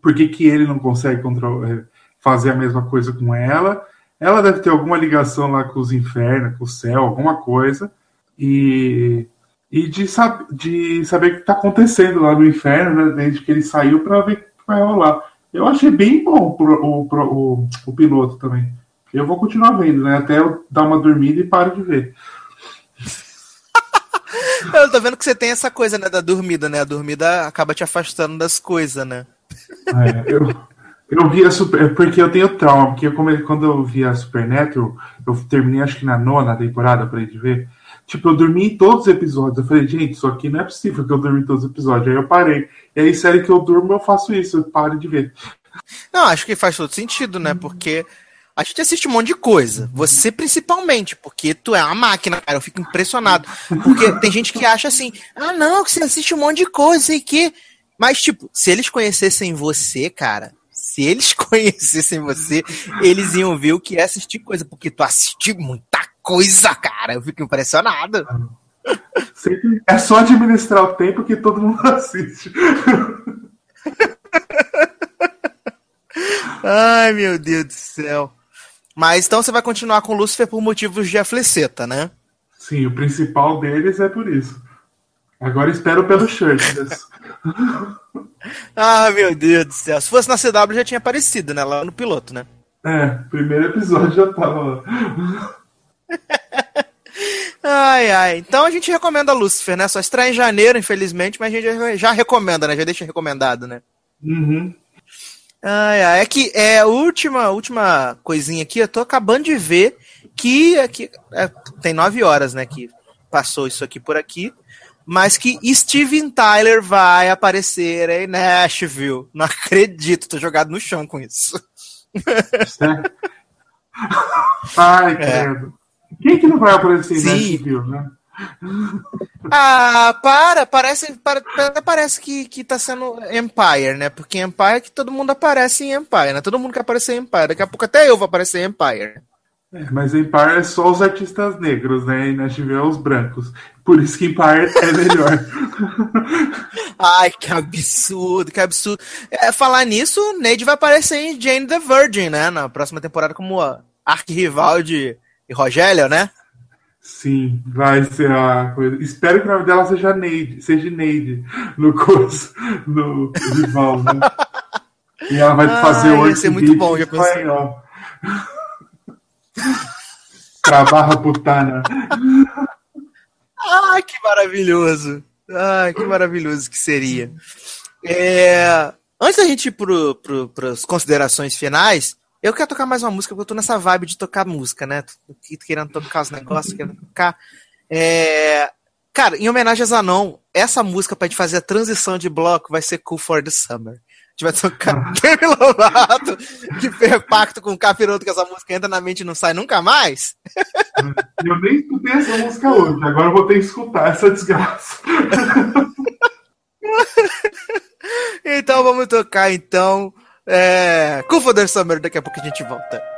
por que, que ele não consegue controlar, fazer a mesma coisa com ela ela deve ter alguma ligação lá com os infernos, com o céu, alguma coisa. E, e de, sab de saber o que está acontecendo lá no inferno, né, desde que ele saiu, para ver o que vai rolar. Eu achei bem bom o, o, o, o piloto também. Eu vou continuar vendo, né? Até eu dar uma dormida e paro de ver. eu tô vendo que você tem essa coisa, né, da dormida, né? A dormida acaba te afastando das coisas, né? É, eu, eu vi a Super. É porque eu tenho trauma, porque eu, quando eu vi a Supernatural, eu terminei acho que na nona temporada pra gente ver. Tipo, eu dormi em todos os episódios. Eu falei, gente, isso aqui não é possível que eu dormi em todos os episódios. Aí eu parei. E aí, série que eu durmo, eu faço isso, eu paro de ver. Não, acho que faz todo sentido, né? Porque a gente assiste um monte de coisa. Você principalmente, porque tu é uma máquina, cara. Eu fico impressionado. Porque tem gente que acha assim, ah, não, que você assiste um monte de coisa, sei que. Mas, tipo, se eles conhecessem você, cara, se eles conhecessem você, eles iam ver o que é assistir coisa, porque tu assistiu muita coisa, cara. Eu fico impressionado. É só administrar o tempo que todo mundo assiste. Ai, meu Deus do céu. Mas então você vai continuar com Lúcifer por motivos de afleceta, né? Sim, o principal deles é por isso. Agora espero pelo Shirtless. ah, meu Deus do céu. Se fosse na CW já tinha aparecido, né? Lá no piloto, né? É, primeiro episódio já tava lá. ai, ai. Então a gente recomenda Lucifer, né? Só estreia em janeiro, infelizmente, mas a gente já, já recomenda, né? Já deixa recomendado, né? Uhum. Ai. É que é a última, última coisinha aqui, eu tô acabando de ver que aqui, é, tem nove horas, né? Que passou isso aqui por aqui mas que Steven Tyler vai aparecer em Nashville. Não acredito, tô jogado no chão com isso. Ai, é. credo. Quem que não vai aparecer em Nashville, né? Ah, para, parece, para, parece que, que tá sendo Empire, né? Porque Empire é que todo mundo aparece em Empire, né? Todo mundo quer aparecer em Empire. Daqui a pouco até eu vou aparecer em Empire. É, mas Empire é só os artistas negros, né? E Nashville é os brancos. Por isso que Empire é melhor. Ai, que absurdo, que absurdo. É, falar nisso, Nade vai aparecer em Jane the Virgin, né? Na próxima temporada como arquirrival de Rogério, né? Sim, vai ser a coisa. Espero que o nome dela seja Neide, seja Neide no curso, no rival, né? E ela vai ah, fazer o Ia ser muito bom, já pensei. Trabalha putana. Ai, que maravilhoso. Ai, que maravilhoso que seria. É, antes da gente ir para as considerações finais, eu quero tocar mais uma música, porque eu tô nessa vibe de tocar música, né? Tô querendo tocar os negócios, querendo tocar. É... Cara, em homenagem a Zanon, essa música pra gente fazer a transição de bloco vai ser Cool for the Summer. A gente vai tocar Demi Lovato, que fez pacto com o Capiroto, que essa música entra na mente e não sai nunca mais. Eu nem escutei essa música hoje, agora eu vou ter que escutar essa desgraça. então vamos tocar então. É, com o Summer, daqui a pouco a gente volta.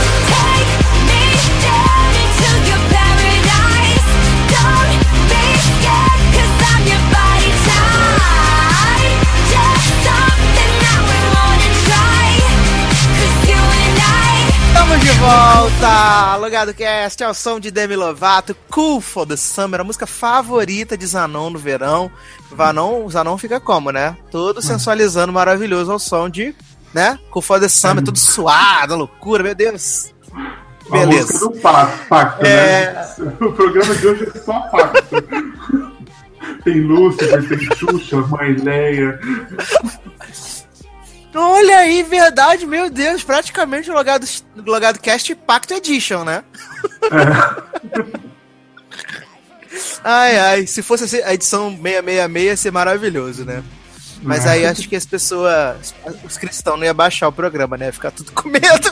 volta! Logado Cast ao som de Demi Lovato, Cool for the Summer, a música favorita de Zanon no verão. Vanon, Zanon fica como, né? Todo hum. sensualizando maravilhoso ao som de, né? Cool for the Summer, tudo suado, loucura, meu Deus. Beleza. Do pacto, pacto é... né? O programa de hoje é só pacto. tem Lúcifer, tem Xuxa, Mãe Leia. Olha aí, verdade, meu Deus, praticamente o Logado, Logado Cast Pacto Edition, né? É. ai, ai, se fosse a edição 666 ia ser maravilhoso, né? Mas aí acho que as pessoas, os cristãos não iam baixar o programa, né? Ia ficar tudo com medo.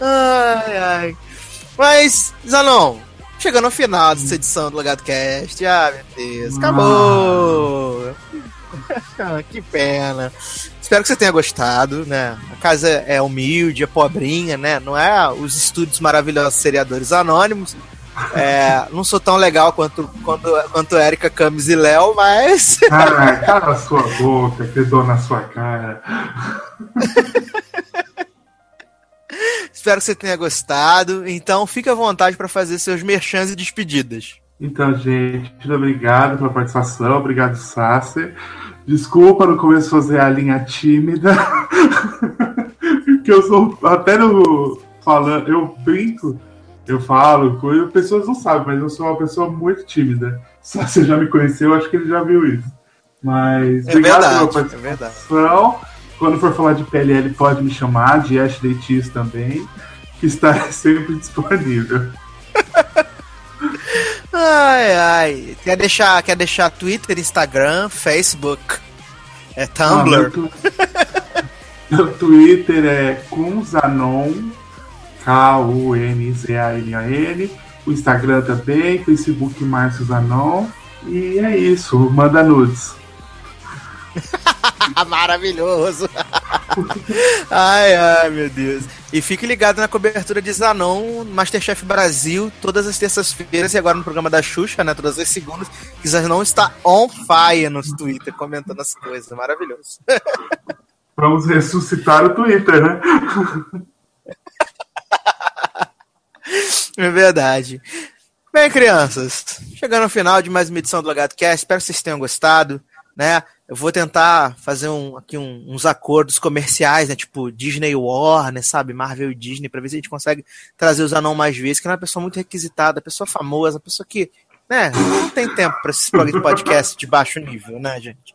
ai, ai. Mas, Zanon, chegando ao final dessa edição do Logado Cast, ah, meu Deus, acabou! que pena. Espero que você tenha gostado, né? A casa é humilde, é pobrinha, né? Não é os estúdios maravilhosos seriadores anônimos. É, não sou tão legal quanto, quanto, quanto Erika, Camis e Léo, mas. Ah, cala sua boca, que dor na sua cara. Espero que você tenha gostado. Então, fique à vontade para fazer seus merchans e despedidas. Então, gente, muito obrigado pela participação. Obrigado, Sasser. Desculpa no começo fazer a linha tímida. que eu sou até no falando, eu brinco, eu falo coisa, pessoas não sabem, mas eu sou uma pessoa muito tímida. Se você já me conheceu, acho que ele já viu isso. Mas é obrigado verdade, pela participação. É Quando for falar de PLL, pode me chamar, de Ashley Tees também, que está sempre disponível. Ai, ai. Quer deixar, quer deixar Twitter, Instagram, Facebook, é Tumblr? Ah, meu, Twitter é Kunzanon, K-U-N-Z-A-N-A-N. O Instagram também, Facebook Márcio Zanon. E é isso, manda nudes. Maravilhoso! ai, ai, meu Deus. E fique ligado na cobertura de Zanon, Masterchef Brasil, todas as terças-feiras e agora no programa da Xuxa, né? Todas as segundas. Que Zanon está on fire no Twitter, comentando as coisas. Maravilhoso. Vamos ressuscitar o Twitter, né? É verdade. Bem, crianças, chegando ao final de mais uma edição do Logado Cast, espero que vocês tenham gostado, né? Eu vou tentar fazer um, aqui um, uns acordos comerciais, né? Tipo Disney Warner, sabe? Marvel e Disney, pra ver se a gente consegue trazer os anão mais vezes, que é uma pessoa muito requisitada, pessoa famosa, pessoa que, né, não tem tempo para esses podcast de baixo nível, né, gente?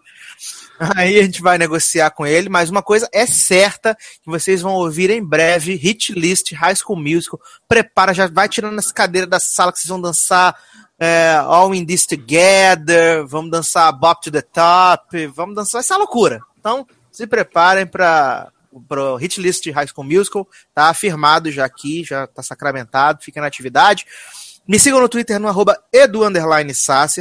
Aí a gente vai negociar com ele, mas uma coisa é certa que vocês vão ouvir em breve, Hit List, High School Musical. Prepara, já vai tirando essa cadeira da sala que vocês vão dançar é, All in This Together, vamos dançar Bop to the Top, vamos dançar essa loucura. Então, se preparem para o Hit List High School Musical, tá afirmado já aqui, já tá sacramentado, fica na atividade. Me sigam no Twitter no arroba.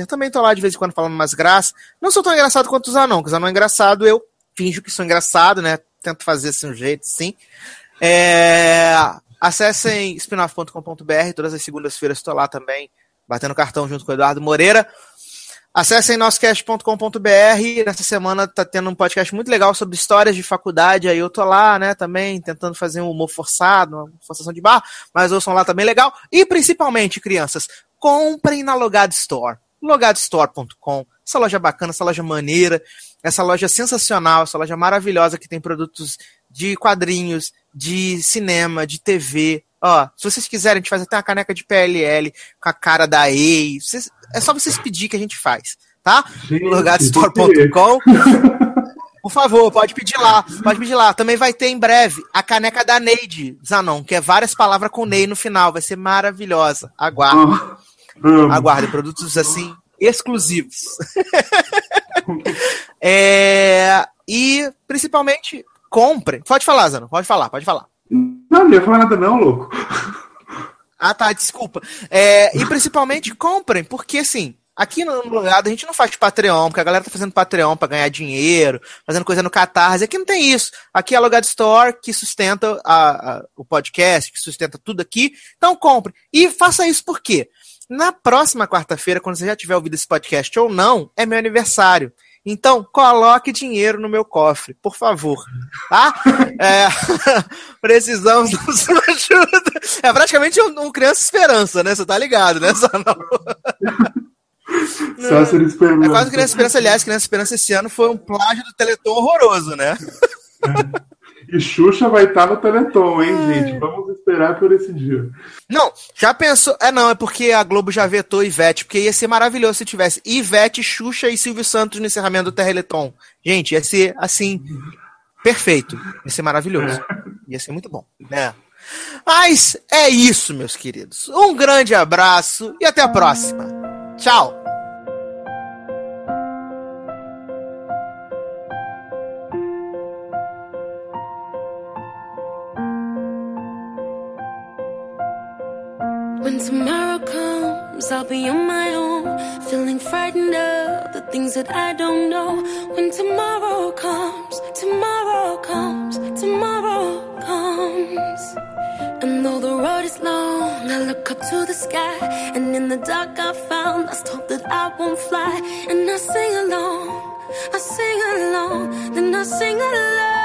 Também tô lá de vez em quando falando umas graças. Não sou tão engraçado quanto os anão, porque os anão é engraçado, eu finjo que sou engraçado, né? Tento fazer assim um jeito, sim. É... Acessem spinoff.com.br, todas as segundas-feiras estou lá também, batendo cartão junto com o Eduardo Moreira. Acessem nossocast.com.br. Nessa semana tá tendo um podcast muito legal sobre histórias de faculdade. Aí eu tô lá, né, também tentando fazer um humor forçado, uma forçação de barra, mas ouçam lá também legal. E principalmente, crianças, comprem na Logado Store. logadostore.com. Essa loja bacana, essa loja maneira, essa loja sensacional, essa loja maravilhosa que tem produtos de quadrinhos, de cinema, de TV, Ó, se vocês quiserem, a gente faz até uma caneca de PLL com a cara da EI. Vocês, é só vocês pedir que a gente faz, tá? Logadstore.com. Por favor, pode pedir lá, pode pedir lá. Também vai ter em breve a caneca da Neide Zanon, que é várias palavras com Ney no final. Vai ser maravilhosa. Aguarde. Oh, Aguarde, produtos assim exclusivos. é, e principalmente comprem. Pode falar, Zanon, pode falar, pode falar. Não, não ia falar nada não, louco. Ah, tá, desculpa. É, e principalmente comprem, porque assim, aqui no lugar a gente não faz Patreon, porque a galera tá fazendo Patreon para ganhar dinheiro, fazendo coisa no Catarse. Aqui não tem isso. Aqui é a Logado Store que sustenta a, a, o podcast, que sustenta tudo aqui. Então compre. E faça isso por quê? Na próxima quarta-feira, quando você já tiver ouvido esse podcast ou não, é meu aniversário. Então, coloque dinheiro no meu cofre, por favor. Tá? É, precisamos da sua ajuda. É praticamente um, um, criança esperança, né? Você tá ligado, né, Sanão? É quase criança esperança. Aliás, criança esperança esse ano foi um plágio do Teleton horroroso, né? E Xuxa vai estar no Teleton, hein, gente? Vamos esperar por esse dia. Não, já pensou. É, não, é porque a Globo já vetou Ivete, porque ia ser maravilhoso se tivesse Ivete, Xuxa e Silvio Santos no encerramento do Teleton. Gente, ia ser assim. Perfeito. Ia ser maravilhoso. É. Ia ser muito bom. Né? Mas é isso, meus queridos. Um grande abraço e até a próxima. Tchau! Comes, I'll be on my own, feeling frightened of the things that I don't know. When tomorrow comes, tomorrow comes, tomorrow comes. And though the road is long, I look up to the sky, and in the dark I found lost hope that I won't fly. And I sing along, I sing along, then I sing along.